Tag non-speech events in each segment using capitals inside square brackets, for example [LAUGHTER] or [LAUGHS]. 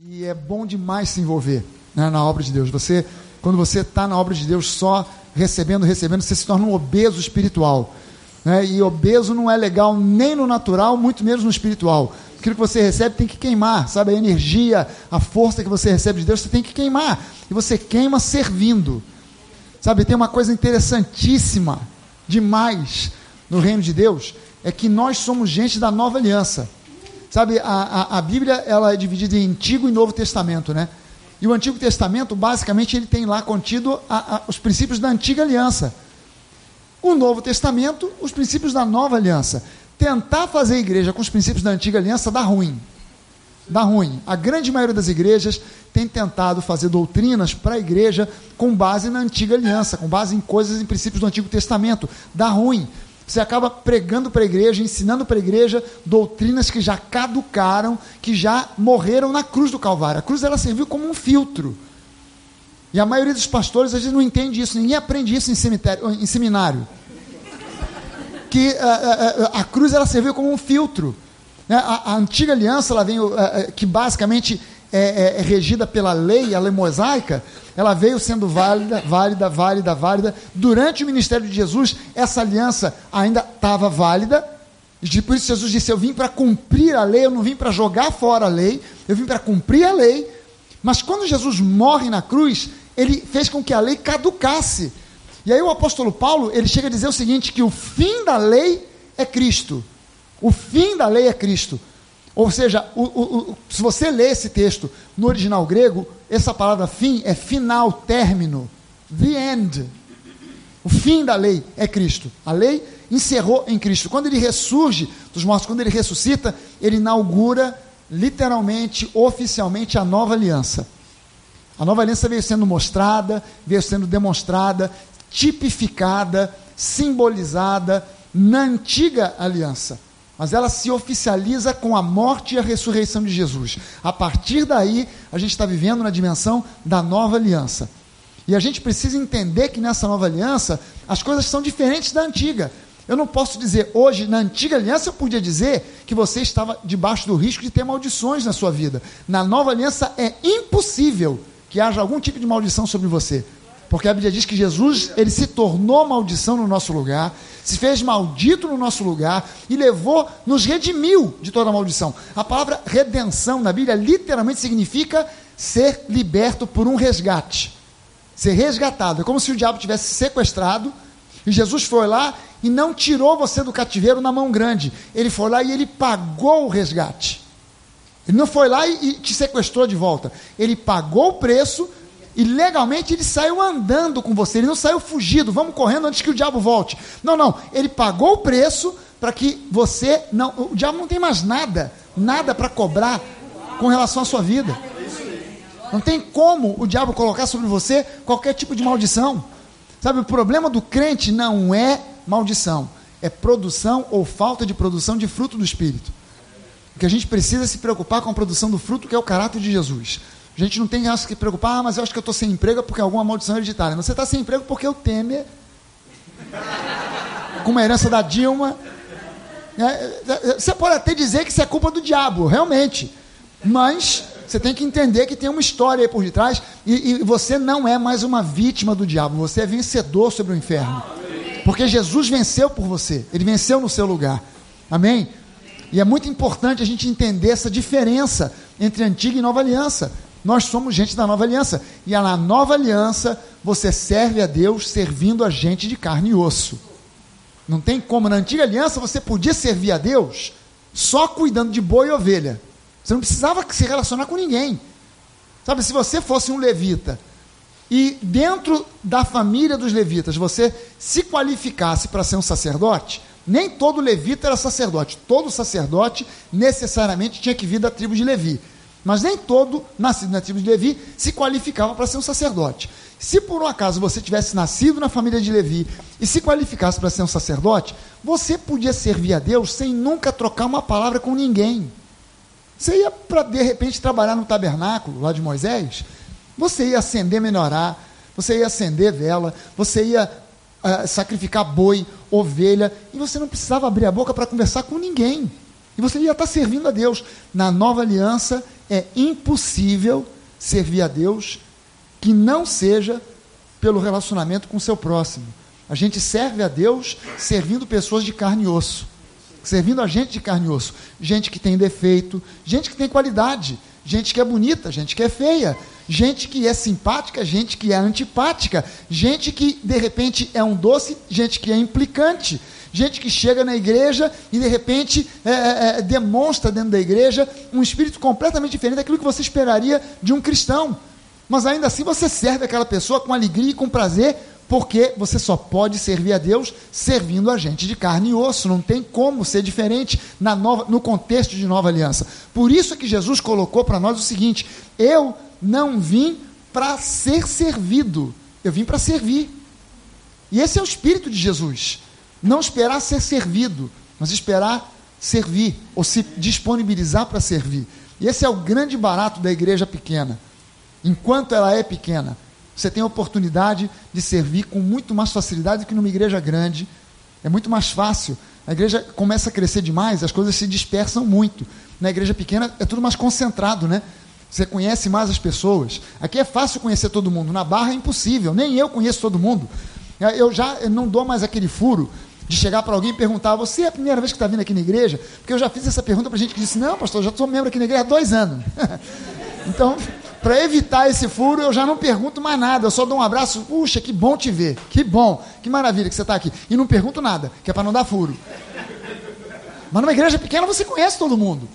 E é bom demais se envolver né, na obra de Deus. Você, quando você está na obra de Deus só recebendo, recebendo, você se torna um obeso espiritual. Né? E obeso não é legal nem no natural, muito menos no espiritual. Aquilo que você recebe tem que queimar, sabe? A energia, a força que você recebe de Deus, você tem que queimar. E você queima servindo. Sabe, tem uma coisa interessantíssima, demais, no reino de Deus, é que nós somos gente da nova aliança. Sabe, a, a, a, Bíblia ela é dividida em Antigo e Novo Testamento, né? E o Antigo Testamento, basicamente, ele tem lá contido a, os princípios da Antiga Aliança. O Novo Testamento, os princípios da Nova Aliança. Tentar fazer igreja com os princípios da Antiga Aliança dá ruim. Dá ruim. A grande maioria das igrejas tem tentado fazer doutrinas para a igreja com base na Antiga Aliança, com base em coisas, em princípios do Antigo Testamento. Dá ruim. Você acaba pregando para a igreja, ensinando para a igreja doutrinas que já caducaram, que já morreram na cruz do Calvário. A cruz ela serviu como um filtro. E a maioria dos pastores às vezes não entende isso, ninguém aprende isso em, cemitério, em seminário. Que a, a, a, a cruz ela serviu como um filtro. Né? A, a, antiga aliança, ela vem, que basicamente é, é, é, regida pela lei, a lei mosaica, ela veio sendo válida, válida, válida, válida. Durante o ministério de Jesus, essa aliança ainda estava válida. E por isso Jesus disse: Eu vim para cumprir a lei, eu não vim para jogar fora a lei, eu vim para cumprir a lei. Mas quando Jesus morre na cruz, ele fez com que a lei caducasse. E aí o apóstolo Paulo, ele chega a dizer o seguinte, que o fim da lei é Cristo. O fim da lei é Cristo. Ou seja, o, o, o, se você lê esse texto no original grego, essa palavra fim é final, término. The end. O fim da lei é Cristo. A lei encerrou em Cristo. Quando ele ressurge dos mortos, quando ele ressuscita, ele inaugura literalmente, oficialmente, a nova aliança. A nova aliança veio sendo mostrada, veio sendo demonstrada, tipificada, simbolizada na antiga aliança mas ela se oficializa com a morte e a ressurreição de Jesus. A partir daí, a gente está vivendo na dimensão da nova aliança. E a gente precisa entender que nessa nova aliança as coisas são diferentes da antiga. Eu não posso dizer hoje, na antiga aliança, eu podia dizer que você estava debaixo do risco de ter maldições na sua vida. Na nova aliança é impossível que haja algum tipo de maldição sobre você. Porque a Bíblia diz que Jesus, ele se tornou maldição no nosso lugar, se fez maldito no nosso lugar e levou, nos redimiu de toda maldição. A palavra redenção na Bíblia literalmente significa ser liberto por um resgate. Ser resgatado. É como se o diabo tivesse sequestrado e Jesus foi lá e não tirou você do cativeiro na mão grande. Ele foi lá e ele pagou o resgate. Ele não foi lá e, e te sequestrou de volta. Ele pagou o preço e legalmente ele saiu andando com você, ele não saiu fugido, vamos correndo antes que o diabo volte. Não, não, ele pagou o preço para que você não, o diabo não tem mais nada, nada para cobrar com relação à sua vida. Não tem como o diabo colocar sobre você qualquer tipo de maldição. Sabe, o problema do crente não é maldição, é produção ou falta de produção de fruto do espírito. O que a gente precisa é se preocupar com a produção do fruto que é o caráter de Jesus. A gente não tem que preocupar, ah, mas eu acho que eu estou sem emprego porque alguma maldição hereditária. Você está sem emprego porque o Temer, com uma herança da Dilma. Né, você pode até dizer que isso é culpa do diabo, realmente. Mas você tem que entender que tem uma história aí por detrás e, e você não é mais uma vítima do diabo, você é vencedor sobre o inferno. Porque Jesus venceu por você, ele venceu no seu lugar. Amém? E é muito importante a gente entender essa diferença entre antiga e nova aliança. Nós somos gente da nova aliança. E na nova aliança, você serve a Deus servindo a gente de carne e osso. Não tem como. Na antiga aliança, você podia servir a Deus só cuidando de boi e ovelha. Você não precisava se relacionar com ninguém. Sabe, se você fosse um levita e dentro da família dos levitas você se qualificasse para ser um sacerdote, nem todo levita era sacerdote. Todo sacerdote necessariamente tinha que vir da tribo de Levi. Mas nem todo nascido na tribo de Levi se qualificava para ser um sacerdote. Se por um acaso você tivesse nascido na família de Levi e se qualificasse para ser um sacerdote, você podia servir a Deus sem nunca trocar uma palavra com ninguém. Você ia para de repente trabalhar no tabernáculo lá de Moisés, você ia acender menorá, você ia acender vela, você ia uh, sacrificar boi, ovelha, e você não precisava abrir a boca para conversar com ninguém. E você ia estar servindo a Deus. Na nova aliança, é impossível servir a Deus que não seja pelo relacionamento com o seu próximo. A gente serve a Deus servindo pessoas de carne e osso, servindo a gente de carne e osso, gente que tem defeito, gente que tem qualidade, gente que é bonita, gente que é feia, gente que é simpática, gente que é antipática, gente que de repente é um doce, gente que é implicante, gente que chega na igreja e de repente é, é, é demonstra dentro da igreja um espírito completamente diferente daquilo que você esperaria de um cristão. Mas ainda assim você serve aquela pessoa com alegria e com prazer, porque você só pode servir a Deus servindo a gente de carne e osso, não tem como ser diferente na nova, no contexto de nova aliança. Por isso é que Jesus colocou para nós o seguinte: eu não vim para ser servido, eu vim para servir. E esse é o espírito de Jesus. Não esperar ser servido, mas esperar servir, ou se disponibilizar para servir. E esse é o grande barato da igreja pequena enquanto ela é pequena, você tem a oportunidade de servir com muito mais facilidade do que numa igreja grande. É muito mais fácil. A igreja começa a crescer demais, as coisas se dispersam muito. Na igreja pequena é tudo mais concentrado, né? Você conhece mais as pessoas. Aqui é fácil conhecer todo mundo. Na barra é impossível. Nem eu conheço todo mundo. Eu já não dou mais aquele furo de chegar para alguém e perguntar: Você é a primeira vez que está vindo aqui na igreja? Porque eu já fiz essa pergunta para gente que disse: Não, pastor, já sou membro aqui na igreja há dois anos. [LAUGHS] então, para evitar esse furo, eu já não pergunto mais nada, eu só dou um abraço, puxa, que bom te ver, que bom, que maravilha que você está aqui. E não pergunto nada, que é para não dar furo. Mas numa igreja pequena você conhece todo mundo.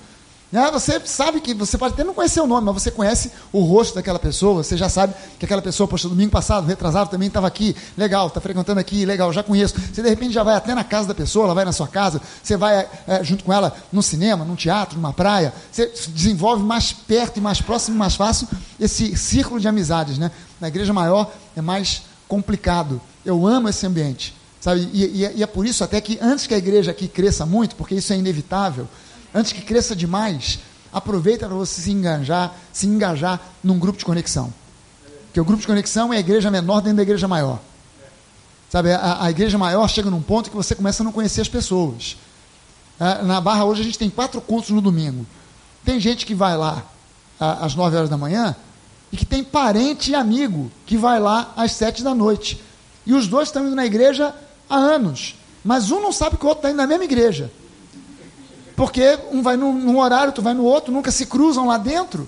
Né? Você sabe que você pode até não conhecer o nome, mas você conhece o rosto daquela pessoa, você já sabe que aquela pessoa, poxa, domingo passado, retrasado, também estava aqui, legal, está frequentando aqui, legal, já conheço. Você de repente já vai até na casa da pessoa, ela vai na sua casa, você vai é, junto com ela no cinema, num teatro, numa praia, você desenvolve mais perto e mais próximo, mais fácil esse círculo de amizades. Né? Na igreja maior é mais complicado. Eu amo esse ambiente. Sabe? E, e, e é por isso até que antes que a igreja aqui cresça muito, porque isso é inevitável, antes que cresça demais, aproveita para você se engajar, se engajar num grupo de conexão. Porque o grupo de conexão é a igreja menor dentro da igreja maior. Sabe, a, a igreja maior chega num ponto que você começa a não conhecer as pessoas. É, na Barra hoje a gente tem quatro cultos no domingo. Tem gente que vai lá às nove horas da manhã e que tem parente e amigo que vai lá às sete da noite. E os dois estão indo na igreja há anos. Mas um não sabe que o outro está indo na mesma igreja. Porque um vai num, num horário, tu vai no outro, nunca se cruzam lá dentro.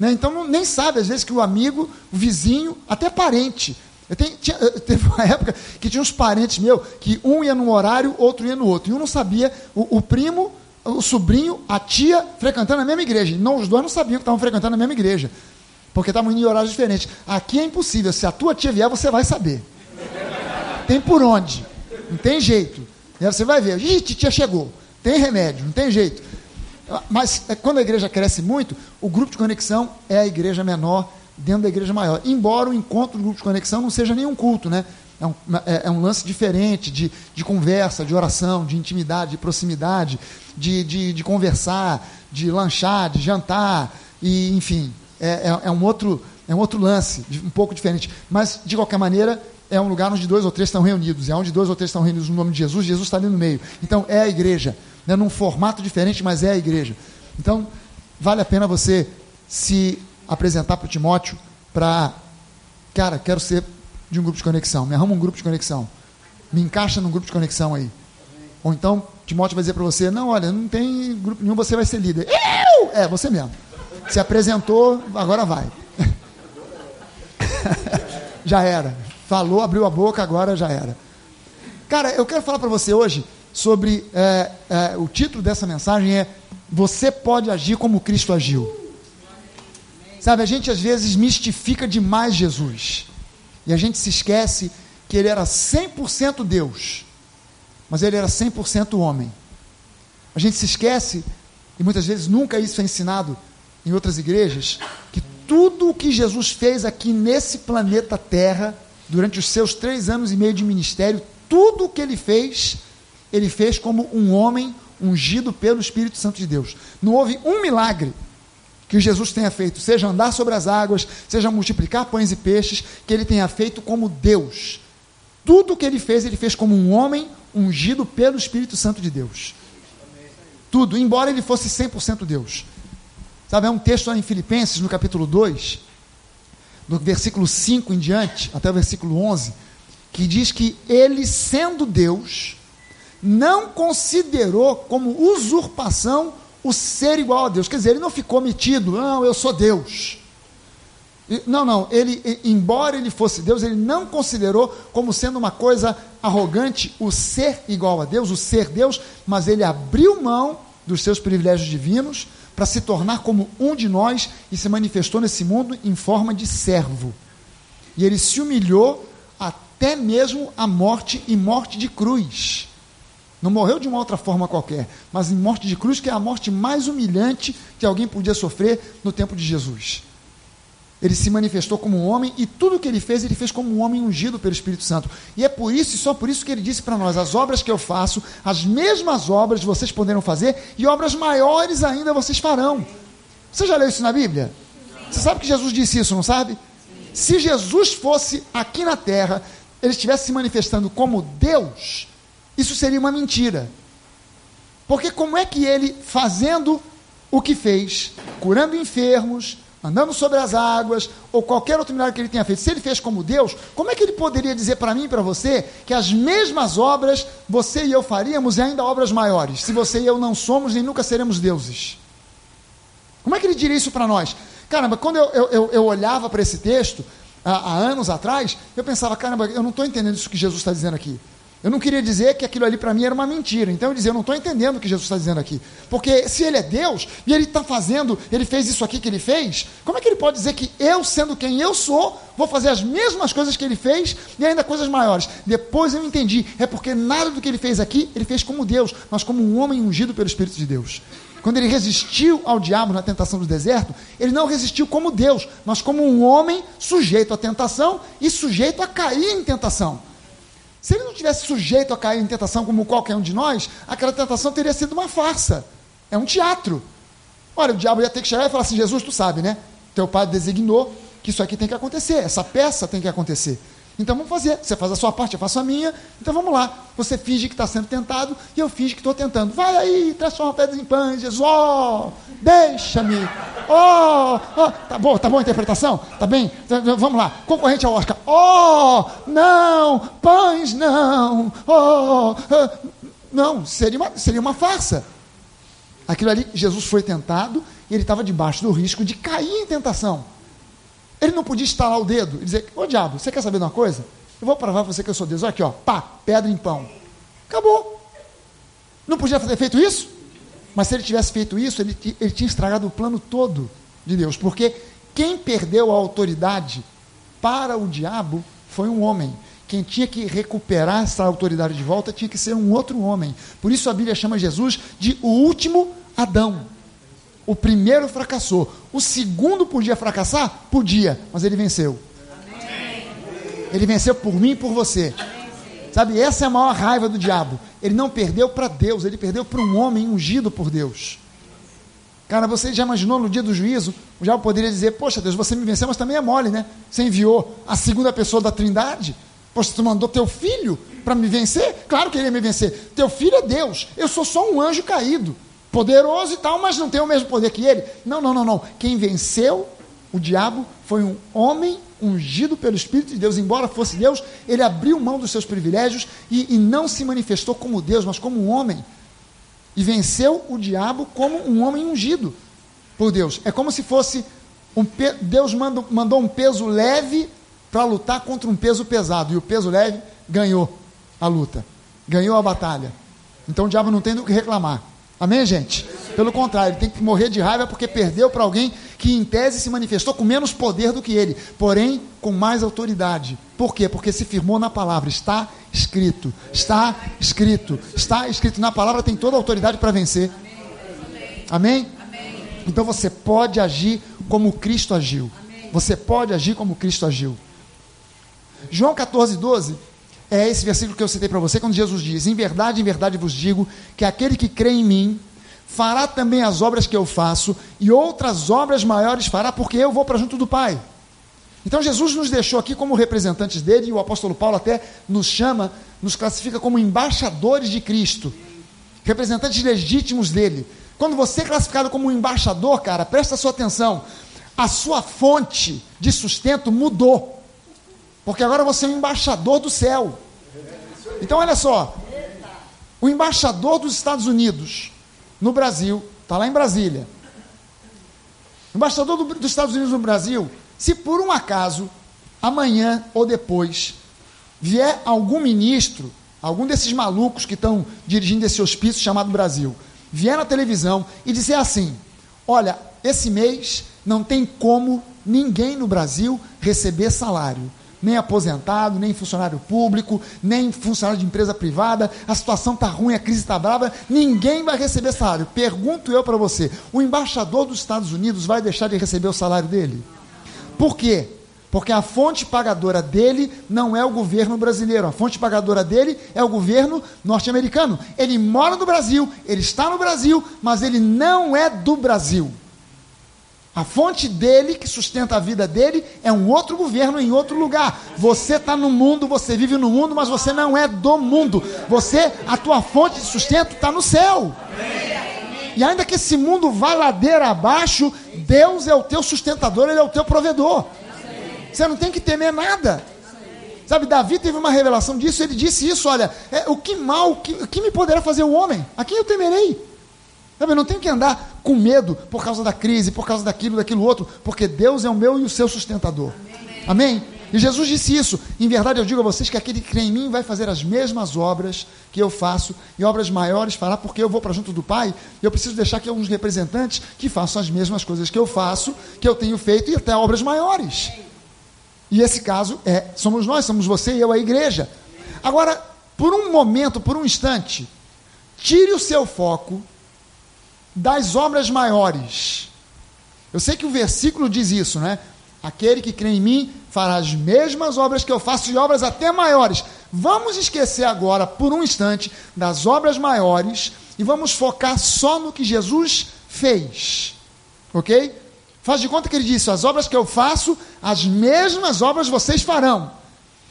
Né? Então nem sabe, às vezes, que o amigo, o vizinho, até parente. Eu tenho, tinha, [LAUGHS] teve uma época que tinha uns parentes meus que um ia num horário, outro ia no outro. E um não sabia, o, o primo, o sobrinho, a tia frequentando a mesma igreja. Não, os dois não sabiam que estavam frequentando a mesma igreja. Porque estavam indo em horários diferentes. Aqui é impossível. Se a tua tia vier, você vai saber. Tem por onde. Não tem jeito. E aí você vai ver. Ih, tia chegou. Tem remédio, não tem jeito. Mas é, quando a igreja cresce muito, o grupo de conexão é a igreja menor dentro da igreja maior. Embora o encontro do grupo de conexão não seja nenhum culto, né? É um, é, é um lance diferente de, de conversa, de oração, de intimidade, de proximidade, de, de, de conversar, de lanchar, de jantar, e enfim, é, é, é, um outro, é um outro lance, um pouco diferente. Mas, de qualquer maneira, é um lugar onde dois ou três estão reunidos. É onde dois ou três estão reunidos no nome de Jesus, Jesus está ali no meio. Então, é a igreja né, num formato diferente, mas é a igreja. Então, vale a pena você se apresentar para o Timóteo para, cara, quero ser de um grupo de conexão, me arruma um grupo de conexão, me encaixa num grupo de conexão aí. Ou então, Timóteo vai dizer para você, não, olha, não tem grupo nenhum, você vai ser líder. Eu! É, você mesmo. Se apresentou, agora vai. [LAUGHS] já era. Falou, abriu a boca, agora já era. Cara, eu quero falar para você hoje sobre é, é, o título dessa mensagem é Você pode agir como Cristo agiu. Sabe, a gente às vezes mistifica demais Jesus. E a gente se esquece que ele era 100% Deus, mas ele era 100% homem. A gente se esquece, e muitas vezes nunca isso é ensinado em outras igrejas, que tudo o que Jesus fez aqui nesse planeta Terra, durante os seus três anos e meio de ministério, tudo o que ele fez ele fez como um homem ungido pelo Espírito Santo de Deus. Não houve um milagre que Jesus tenha feito, seja andar sobre as águas, seja multiplicar pães e peixes, que ele tenha feito como Deus. Tudo o que ele fez, ele fez como um homem ungido pelo Espírito Santo de Deus. Tudo, embora ele fosse 100% Deus. Sabe, é um texto lá em Filipenses, no capítulo 2, do versículo 5 em diante, até o versículo 11, que diz que ele, sendo Deus, não considerou como usurpação o ser igual a Deus. Quer dizer, ele não ficou metido, não, eu sou Deus. Não, não, ele, embora ele fosse Deus, ele não considerou como sendo uma coisa arrogante o ser igual a Deus, o ser Deus, mas ele abriu mão dos seus privilégios divinos para se tornar como um de nós e se manifestou nesse mundo em forma de servo. E ele se humilhou até mesmo a morte e morte de cruz. Não morreu de uma outra forma qualquer, mas em morte de cruz, que é a morte mais humilhante que alguém podia sofrer no tempo de Jesus. Ele se manifestou como um homem e tudo o que ele fez, ele fez como um homem ungido pelo Espírito Santo. E é por isso e só por isso que ele disse para nós: as obras que eu faço, as mesmas obras vocês poderão fazer e obras maiores ainda vocês farão. Você já leu isso na Bíblia? Você sabe que Jesus disse isso, não sabe? Se Jesus fosse aqui na terra, ele estivesse se manifestando como Deus, isso seria uma mentira. Porque como é que ele, fazendo o que fez, curando enfermos, andando sobre as águas, ou qualquer outro milagre que ele tenha feito, se ele fez como Deus, como é que ele poderia dizer para mim e para você que as mesmas obras você e eu faríamos e ainda obras maiores, se você e eu não somos nem nunca seremos deuses? Como é que ele diria isso para nós? Caramba, quando eu, eu, eu, eu olhava para esse texto, há, há anos atrás, eu pensava, caramba, eu não estou entendendo isso que Jesus está dizendo aqui. Eu não queria dizer que aquilo ali para mim era uma mentira. Então eu dizia, eu não estou entendendo o que Jesus está dizendo aqui. Porque se ele é Deus e ele está fazendo, ele fez isso aqui que ele fez, como é que ele pode dizer que eu, sendo quem eu sou, vou fazer as mesmas coisas que ele fez e ainda coisas maiores? Depois eu entendi, é porque nada do que ele fez aqui, ele fez como Deus, mas como um homem ungido pelo Espírito de Deus. Quando ele resistiu ao diabo na tentação do deserto, ele não resistiu como Deus, mas como um homem sujeito à tentação e sujeito a cair em tentação. Se ele não tivesse sujeito a cair em tentação como qualquer um de nós, aquela tentação teria sido uma farsa. É um teatro. Olha, o diabo ia ter que chegar e falar assim: Jesus, tu sabe, né? Teu pai designou que isso aqui tem que acontecer, essa peça tem que acontecer. Então vamos fazer. Você faz a sua parte, eu faço a minha. Então vamos lá. Você finge que está sendo tentado e eu finge que estou tentando. Vai aí, transforma pedras em pães, Jesus. Oh, deixa-me. Oh, oh, tá bom, tá bom a interpretação? Tá bem? Vamos lá. Concorrente ao Oscar. Oh, não, pães não. Oh. não, seria uma, seria uma farsa. Aquilo ali, Jesus foi tentado e ele estava debaixo do risco de cair em tentação. Ele não podia estalar o dedo e dizer: Ô diabo, você quer saber de uma coisa? Eu vou provar para você que eu sou Deus. Olha aqui, ó, pá, pedra em pão. Acabou. Não podia ter feito isso? Mas se ele tivesse feito isso, ele, ele tinha estragado o plano todo de Deus. Porque quem perdeu a autoridade para o diabo foi um homem. Quem tinha que recuperar essa autoridade de volta tinha que ser um outro homem. Por isso a Bíblia chama Jesus de o último Adão. O primeiro fracassou. O segundo podia fracassar? Podia, mas ele venceu. Ele venceu por mim e por você. Sabe, essa é a maior raiva do diabo. Ele não perdeu para Deus, ele perdeu para um homem ungido por Deus. Cara, você já imaginou no dia do juízo? O diabo poderia dizer: Poxa, Deus, você me venceu, mas também é mole, né? Você enviou a segunda pessoa da trindade. Poxa, tu mandou teu filho para me vencer? Claro que ele ia me vencer. Teu filho é Deus. Eu sou só um anjo caído poderoso e tal, mas não tem o mesmo poder que ele. Não, não, não, não. Quem venceu o diabo foi um homem ungido pelo Espírito de Deus, embora fosse Deus, ele abriu mão dos seus privilégios e, e não se manifestou como Deus, mas como um homem. E venceu o diabo como um homem ungido por Deus. É como se fosse um Deus mandou, mandou um peso leve para lutar contra um peso pesado, e o peso leve ganhou a luta, ganhou a batalha. Então o diabo não tem do que reclamar. Amém, gente? Pelo contrário, ele tem que morrer de raiva porque perdeu para alguém que, em tese, se manifestou com menos poder do que ele, porém com mais autoridade. Por quê? Porque se firmou na palavra. Está escrito. Está escrito. Está escrito. Na palavra tem toda a autoridade para vencer. Amém? Então você pode agir como Cristo agiu. Você pode agir como Cristo agiu. João 14, 12 é esse versículo que eu citei para você, quando Jesus diz: Em verdade, em verdade vos digo que aquele que crê em mim fará também as obras que eu faço, e outras obras maiores fará, porque eu vou para junto do Pai. Então Jesus nos deixou aqui como representantes dele, e o apóstolo Paulo até nos chama, nos classifica como embaixadores de Cristo, representantes legítimos dele. Quando você é classificado como um embaixador, cara, presta sua atenção. A sua fonte de sustento mudou. Porque agora você é um embaixador do céu. Então, olha só. O embaixador dos Estados Unidos no Brasil, está lá em Brasília. O embaixador do, dos Estados Unidos no Brasil, se por um acaso, amanhã ou depois, vier algum ministro, algum desses malucos que estão dirigindo esse hospício chamado Brasil, vier na televisão e dizer assim: olha, esse mês não tem como ninguém no Brasil receber salário nem aposentado, nem funcionário público, nem funcionário de empresa privada, a situação está ruim, a crise está brava, ninguém vai receber salário. Pergunto eu para você: o embaixador dos Estados Unidos vai deixar de receber o salário dele? Por quê? Porque a fonte pagadora dele não é o governo brasileiro, a fonte pagadora dele é o governo norte-americano. Ele mora no Brasil, ele está no Brasil, mas ele não é do Brasil. A fonte dele, que sustenta a vida dele, é um outro governo em outro lugar. Você está no mundo, você vive no mundo, mas você não é do mundo. Você, a tua fonte de sustento está no céu. E ainda que esse mundo vá ladeira abaixo, Deus é o teu sustentador, Ele é o teu provedor. Você não tem que temer nada. Sabe, Davi teve uma revelação disso, ele disse isso: olha, é, o que mal, o que, o que me poderá fazer o homem? A quem eu temerei? Sabe, eu não tenho que andar com medo por causa da crise, por causa daquilo, daquilo outro, porque Deus é o meu e o seu sustentador. Amém? Amém? E Jesus disse isso. Em verdade, eu digo a vocês que aquele que crê em mim vai fazer as mesmas obras que eu faço, e obras maiores fará, porque eu vou para junto do Pai, e eu preciso deixar aqui alguns representantes que façam as mesmas coisas que eu faço, que eu tenho feito, e até obras maiores. E esse caso é, somos nós, somos você e eu, a igreja. Agora, por um momento, por um instante, tire o seu foco das obras maiores. Eu sei que o versículo diz isso, né? Aquele que crê em mim fará as mesmas obras que eu faço e obras até maiores. Vamos esquecer agora, por um instante, das obras maiores e vamos focar só no que Jesus fez. Ok? Faz de conta que ele disse: as obras que eu faço, as mesmas obras vocês farão.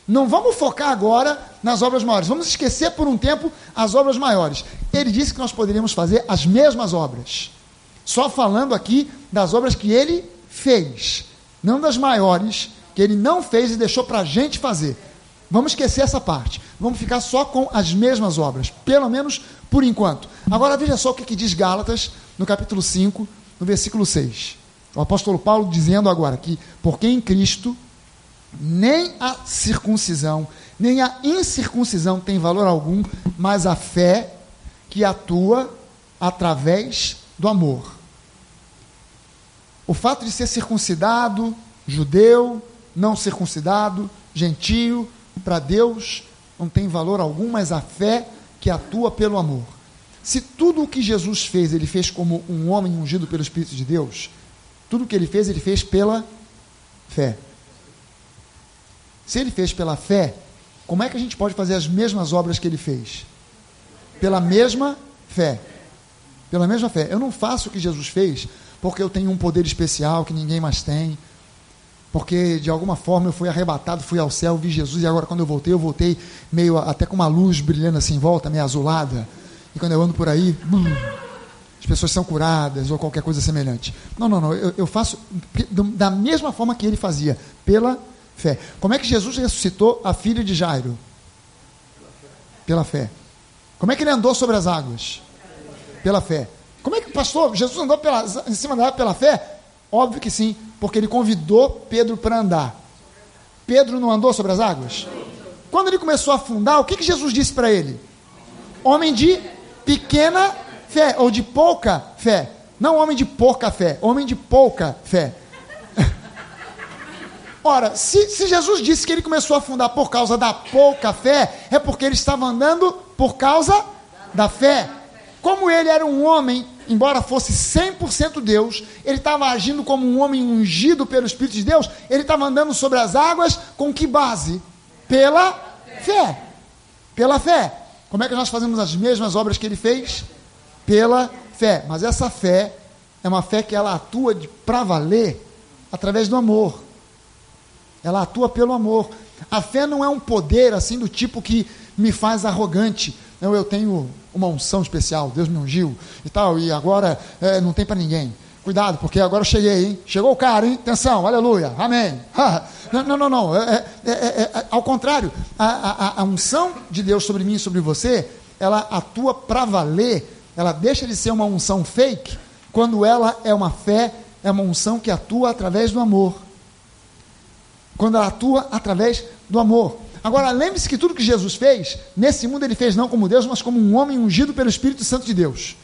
Não vamos focar agora nas obras maiores, vamos esquecer por um tempo as obras maiores. Ele disse que nós poderíamos fazer as mesmas obras, só falando aqui das obras que ele fez, não das maiores que ele não fez e deixou para a gente fazer. Vamos esquecer essa parte. Vamos ficar só com as mesmas obras, pelo menos por enquanto. Agora veja só o que, que diz Gálatas no capítulo 5, no versículo 6. O apóstolo Paulo dizendo agora que, porque em Cristo nem a circuncisão, nem a incircuncisão tem valor algum, mas a fé que atua através do amor. O fato de ser circuncidado, judeu, não circuncidado, gentio, para Deus não tem valor algum, mas a fé que atua pelo amor. Se tudo o que Jesus fez, ele fez como um homem ungido pelo Espírito de Deus, tudo o que ele fez, ele fez pela fé. Se ele fez pela fé, como é que a gente pode fazer as mesmas obras que ele fez? Pela mesma fé. Pela mesma fé. Eu não faço o que Jesus fez porque eu tenho um poder especial que ninguém mais tem. Porque de alguma forma eu fui arrebatado, fui ao céu, vi Jesus e agora quando eu voltei, eu voltei meio até com uma luz brilhando assim em volta, meio azulada. E quando eu ando por aí, as pessoas são curadas ou qualquer coisa semelhante. Não, não, não. Eu, eu faço da mesma forma que ele fazia, pela Fé. Como é que Jesus ressuscitou a filha de Jairo? Pela fé. Como é que ele andou sobre as águas? Pela fé. Como é que, pastor, Jesus andou pela, em cima da água pela fé? Óbvio que sim, porque ele convidou Pedro para andar. Pedro não andou sobre as águas? Quando ele começou a afundar, o que, que Jesus disse para ele? Homem de pequena fé, ou de pouca fé. Não homem de pouca fé, homem de pouca fé. Ora, se, se, Jesus disse que ele começou a afundar por causa da pouca fé, é porque ele estava andando por causa da fé. Como ele era um homem, embora fosse 100% Deus, ele estava agindo como um homem ungido pelo Espírito de Deus, ele estava andando sobre as águas com que base? Pela fé. Pela fé. Como é que nós fazemos as mesmas obras que ele fez? Pela fé. Mas essa fé é uma fé que ela atua para valer através do amor. Ela atua pelo amor. A fé não é um poder assim do tipo que me faz arrogante. Eu, eu tenho uma unção especial, Deus me ungiu e tal, e agora é, não tem para ninguém. Cuidado, porque agora eu cheguei, hein? Chegou o cara, hein? Atenção, aleluia, amém. [LAUGHS] não, não, não, não. É, é, é, é, ao contrário, a, a, a unção de Deus sobre mim e sobre você, ela atua para valer, ela deixa de ser uma unção fake, quando ela é uma fé, é uma unção que atua através do amor. Quando ela atua através do amor. Agora, lembre-se que tudo que Jesus fez, nesse mundo ele fez não como Deus, mas como um homem ungido pelo Espírito Santo de Deus.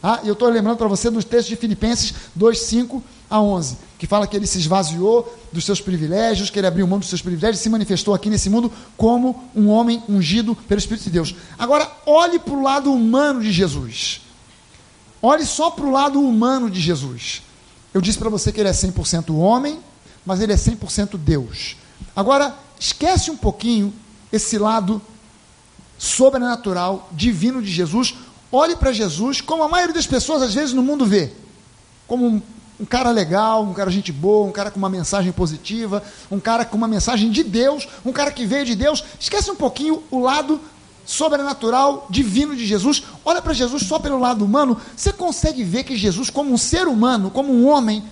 Ah, eu estou lembrando para você dos textos de Filipenses 2, 5 a 11, que fala que ele se esvaziou dos seus privilégios, que ele abriu mão dos seus privilégios e se manifestou aqui nesse mundo como um homem ungido pelo Espírito de Deus. Agora, olhe para o lado humano de Jesus. Olhe só para o lado humano de Jesus. Eu disse para você que ele é 100% homem, mas ele é 100% Deus. Agora, esquece um pouquinho esse lado sobrenatural, divino de Jesus. Olhe para Jesus como a maioria das pessoas às vezes no mundo vê. Como um, um, cara legal, um cara gente boa, um cara com uma mensagem positiva, um cara com uma mensagem de Deus, um cara que veio de Deus. Esquece um pouquinho o lado sobrenatural, divino de Jesus. Olha para Jesus só pelo lado humano. Você consegue ver que Jesus, como um ser humano, como um homem,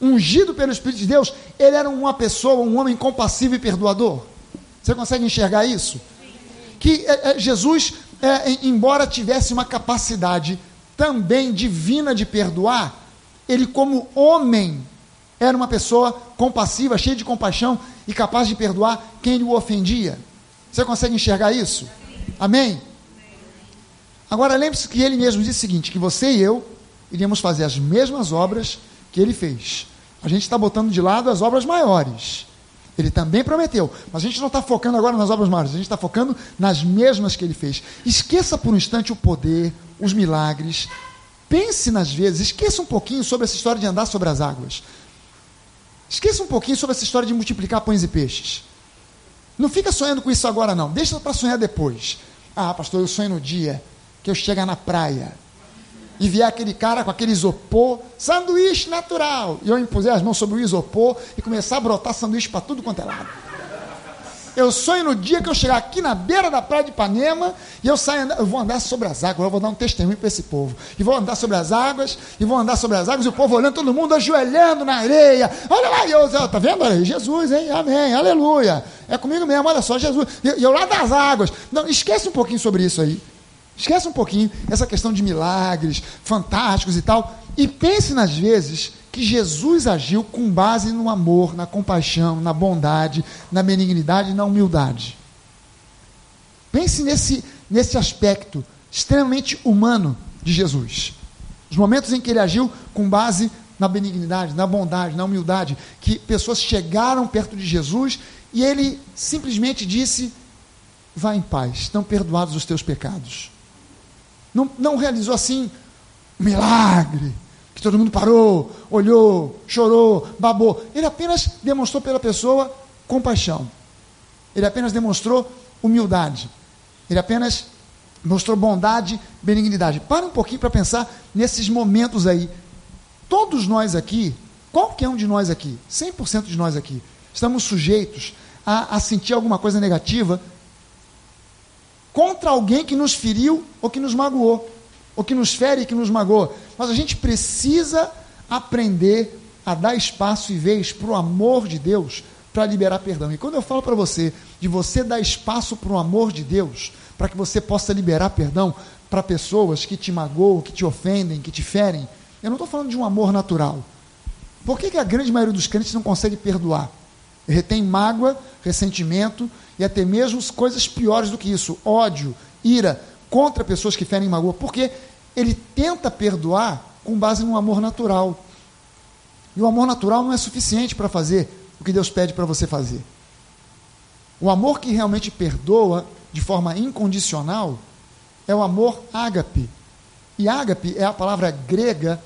ungido pelo Espírito de Deus, ele era uma pessoa, um homem compassivo e perdoador. Você consegue enxergar isso? Que é, é, Jesus, é, embora tivesse uma capacidade também divina de perdoar, ele, como homem, era uma pessoa compassiva, cheia de compaixão e capaz de perdoar quem o ofendia. Você consegue enxergar isso? Amém? Agora lembre-se que ele mesmo disse o seguinte: que você e eu iríamos fazer as mesmas obras que ele fez. A gente está botando de lado as obras maiores. Ele também prometeu, mas a gente não está focando agora nas obras maiores, a gente está focando nas mesmas que ele fez. Esqueça por um instante o poder, os milagres. Pense nas vezes, esqueça um pouquinho sobre essa história de andar sobre as águas. Esqueça um pouquinho sobre essa história de multiplicar pães e peixes. Não fica sonhando com isso agora, não. Deixa para sonhar depois. Ah, pastor, eu sonho no dia que eu chegar na praia e vier aquele cara com aquele isopor, sanduíche natural. E eu impuser as mãos sobre o isopor e começar a brotar sanduíche para tudo quanto é lado. Eu sonho no dia que eu chegar aqui na beira da praia de Ipanema e eu saio, eu vou andar sobre as águas, eu vou dar um testemunho para esse povo. E vou andar sobre as águas, e vou andar sobre as águas, e o povo olhando, todo mundo ajoelhando na areia. Olha lá, e eu, tá vendo? Olha, Jesus, hein? Amém, aleluia. É comigo mesmo, olha só, Jesus. E eu lá das águas. Não, esquece um pouquinho sobre isso aí. Esquece um pouquinho essa questão de milagres fantásticos e tal. E pense nas vezes que Jesus agiu com base no amor, na compaixão, na bondade, na benignidade e na humildade. Pense nesse, nesse aspecto extremamente humano de Jesus. Os momentos em que ele agiu com base na benignidade, na bondade, na humildade, que pessoas chegaram perto de Jesus e ele simplesmente disse: Vá em paz, estão perdoados os teus pecados. Não, não realizou assim milagre, que todo mundo parou, olhou, chorou, babou. Ele apenas demonstrou pela pessoa compaixão. Ele apenas demonstrou humildade. Ele apenas mostrou bondade, benignidade. Para um pouquinho para pensar nesses momentos aí. Todos nós aqui, qualquer um de nós aqui, 100% de nós aqui, estamos sujeitos a, a sentir alguma coisa negativa contra alguém que nos feriu ou que nos magoou, ou que nos fere e que nos magoou. Mas a gente precisa aprender a dar espaço e vez para o amor de Deus para liberar perdão. E quando eu falo para você de você dar espaço para o amor de Deus, para que você possa liberar perdão para pessoas que te magoam, que te ofendem, que te ferem, eu não estou falando de um amor natural. Por que, que a grande maioria dos crentes não consegue perdoar? Retém mágoa, ressentimento e até mesmo coisas piores do que isso, ódio, ira contra pessoas que ferem magoa, porque ele tenta perdoar com base no amor natural. E o amor natural não é suficiente para fazer o que Deus pede para você fazer. O amor que realmente perdoa de forma incondicional é o amor ágape. E ágape é a palavra grega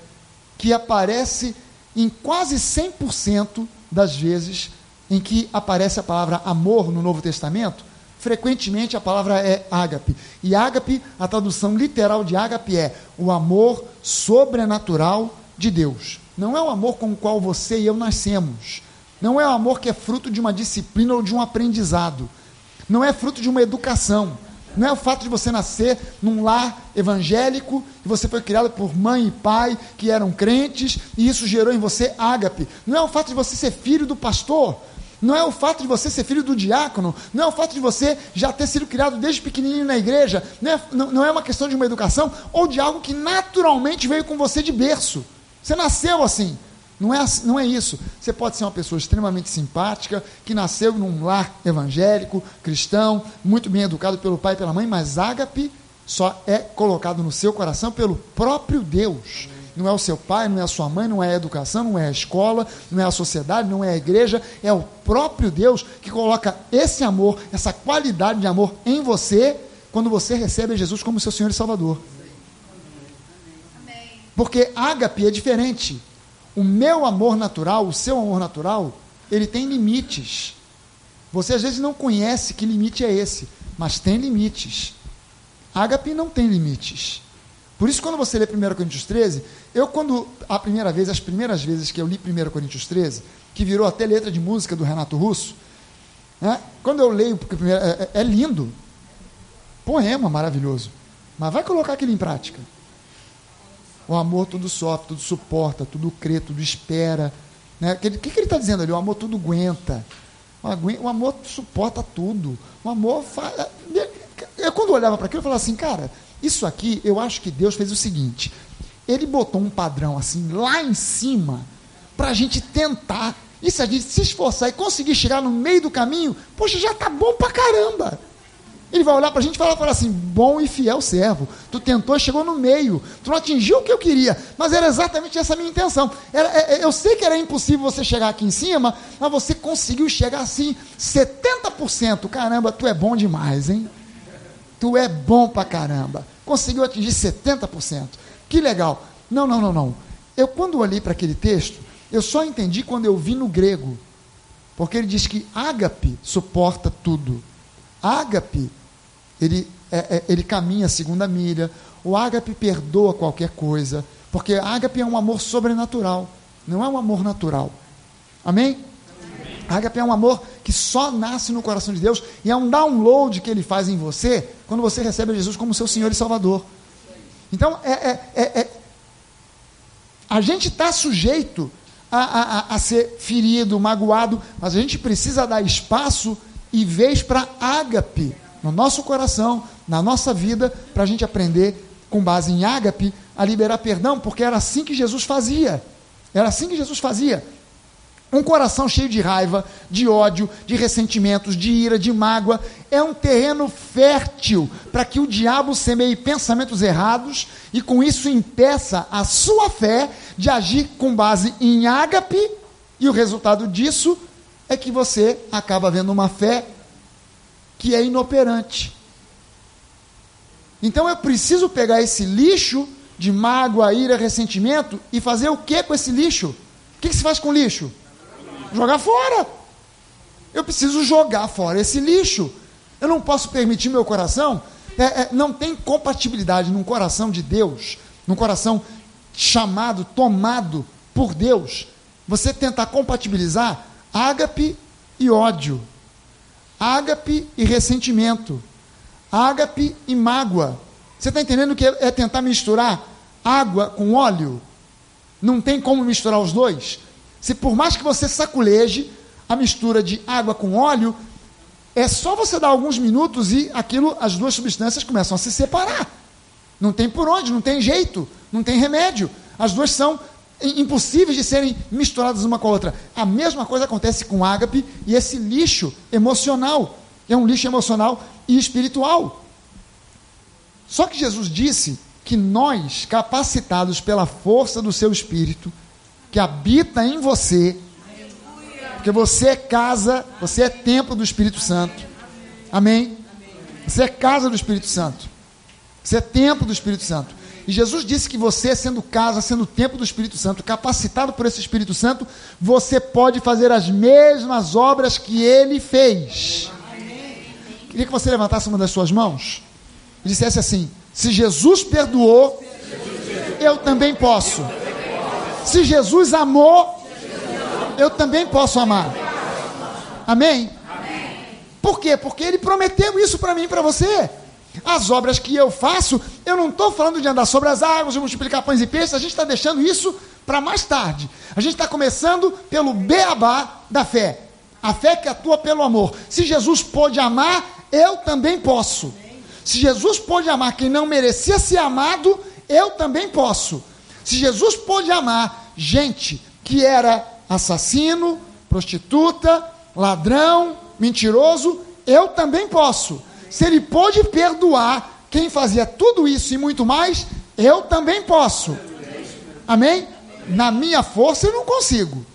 que aparece em quase 100% das vezes em que aparece a palavra amor no Novo Testamento, frequentemente a palavra é ágape. E ágape, a tradução literal de ágape é o amor sobrenatural de Deus. Não é o amor com o qual você e eu nascemos. Não é o amor que é fruto de uma disciplina ou de um aprendizado. Não é fruto de uma educação. Não é o fato de você nascer num lar evangélico, e você foi criado por mãe e pai que eram crentes, e isso gerou em você ágape. Não é o fato de você ser filho do pastor, não é o fato de você ser filho do diácono, não é o fato de você já ter sido criado desde pequenininho na igreja, não é, não, não é uma questão de uma educação ou de algo que naturalmente veio com você de berço. Você nasceu assim. Não é, não é isso. Você pode ser uma pessoa extremamente simpática, que nasceu num lar evangélico, cristão, muito bem educado pelo pai e pela mãe, mas ágape só é colocado no seu coração pelo próprio Deus. Não é o seu pai, não é a sua mãe, não é a educação, não é a escola, não é a sociedade, não é a igreja, é o próprio Deus que coloca esse amor, essa qualidade de amor em você quando você recebe Jesus como seu Senhor e Salvador. Porque ágape é diferente. O meu amor natural, o seu amor natural, ele tem limites. Você às vezes não conhece que limite é esse, mas tem limites. Ágape não tem limites. Por isso, quando você lê 1 Coríntios 13, eu, quando a primeira vez, as primeiras vezes que eu li 1 Coríntios 13, que virou até letra de música do Renato Russo, né, quando eu leio, porque é, é, é lindo, poema maravilhoso, mas vai colocar aquilo em prática. O amor tudo sofre, tudo suporta, tudo crê, tudo espera. Né? O que, que, ele está dizendo ali? O amor tudo aguenta. O amor suporta tudo. O amor faz. Eu, quando olhava para aquilo, eu falava assim, cara, isso aqui, eu acho que Deus fez o seguinte: Ele botou um padrão assim, lá em cima, para a gente tentar. E se a gente se esforçar e conseguir chegar no meio do caminho, poxa, já tá bom pra caramba. Ele vai olhar para a gente e falar, falar assim: bom e fiel servo. Tu tentou chegou no meio. Tu não atingiu o que eu queria. Mas era exatamente essa a minha intenção. Era, é, é eu sei que era impossível você chegar aqui em cima, mas você conseguiu chegar assim, 70%. Caramba, tu é bom demais, hein? Tu é bom pra caramba. Conseguiu atingir 70%. Que legal. Não, não, não, não. Eu, quando olhei para aquele texto, eu só entendi quando eu vi no grego. Porque ele diz que ágape suporta tudo. Ágape ele, é, é, ele caminha a segunda milha. O ágape perdoa qualquer coisa, porque ágape é um amor sobrenatural, não é um amor natural. Amém? Ágape é um amor que só nasce no coração de Deus e é um download que ele faz em você quando você recebe Jesus como seu Senhor e Salvador. Então, é, é, é, é a gente está sujeito a, a, a, ser ferido, magoado, mas a gente precisa dar espaço e vez para ágape no nosso coração, na nossa vida, para a gente aprender, com base em ágape, a liberar perdão, porque era assim que Jesus fazia. Era assim que Jesus fazia. Um coração cheio de raiva, de ódio, de ressentimentos, de ira, de mágoa, é um terreno fértil para que o diabo semeie pensamentos errados e com isso impeça a sua fé de agir com base em ágape, e o resultado disso é que você acaba vendo uma fé que é inoperante. Então eu preciso pegar esse lixo de mágoa, ira, ressentimento e fazer o que com esse lixo? O que, que se faz com lixo? Jogar fora. Eu preciso jogar fora esse lixo. Eu não posso permitir meu coração. É, é, não tem compatibilidade num coração de Deus, num coração chamado, tomado por Deus. Você tentar compatibilizar ágape e ódio ágape e ressentimento, ágape e mágoa. Você está entendendo que é tentar misturar água com óleo? Não tem como misturar os dois. Se por mais que você saculeje a mistura de água com óleo, é só você dar alguns minutos e aquilo, as duas substâncias começam a se separar. Não tem por onde, não tem jeito, não tem remédio. As duas são impossíveis de serem misturadas uma com a outra. A mesma coisa acontece com ágape e esse lixo emocional. É um lixo emocional e espiritual. Só que Jesus disse que nós, capacitados pela força do seu espírito, que habita em você, porque você é casa, você é templo do Espírito Santo. Amém? Você é casa do Espírito Santo. Você é templo do Espírito Santo. E Jesus disse que você, sendo casa, sendo templo do Espírito Santo, capacitado por esse Espírito Santo, você pode fazer as mesmas obras que ele fez. Queria que você levantasse uma das suas mãos e dissesse assim: Se Jesus perdoou, eu também posso. Se Jesus amou, eu também posso amar. Amém? Por quê? Porque ele prometeu isso para mim e para você. As obras que eu faço, eu não estou falando de andar sobre as águas, de multiplicar pães e peixes, a gente está deixando isso para mais tarde. A gente está começando pelo beabá da fé. A fé que atua pelo amor. Se Jesus pôde amar, eu também posso. Se Jesus pôde amar quem não merecia ser amado, eu também posso. Se Jesus pôde amar gente que era assassino, prostituta, ladrão, mentiroso, eu também posso. Se ele pôde perdoar quem fazia tudo isso e muito mais, eu também posso. Amém? Na minha força eu não consigo.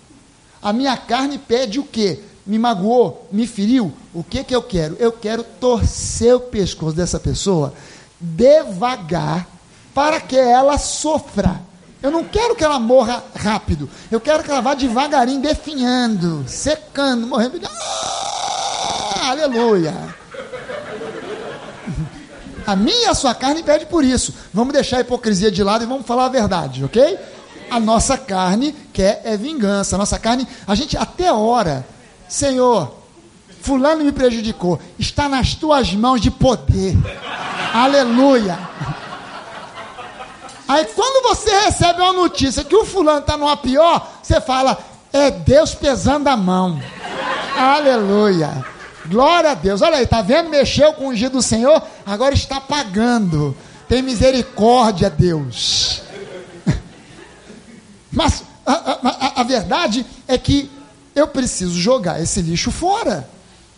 A minha carne pede o quê? Me magoou, me feriu. O que que eu quero? Eu quero torcer o pescoço dessa pessoa devagar para que ela sofra. Eu não quero que ela morra rápido. Eu quero que ela vá devagarinho, definhando, secando, morrendo. Ah, aleluia. A minha e a sua carne pede por isso. Vamos deixar a hipocrisia de lado e vamos falar a verdade, ok? A nossa carne quer é vingança. A nossa carne, a gente até ora, Senhor, fulano me prejudicou, está nas tuas mãos de poder. Aleluia. Aí quando você recebe uma notícia que o fulano está numa pior, você fala, é Deus pesando a mão. Aleluia. Glória a Deus. Olha aí, tá vendo? Mexeu com o ungido do Senhor, agora está pagando. Tem misericórdia, Deus. [LAUGHS] Mas a, a, a, verdade é que eu preciso jogar esse lixo fora.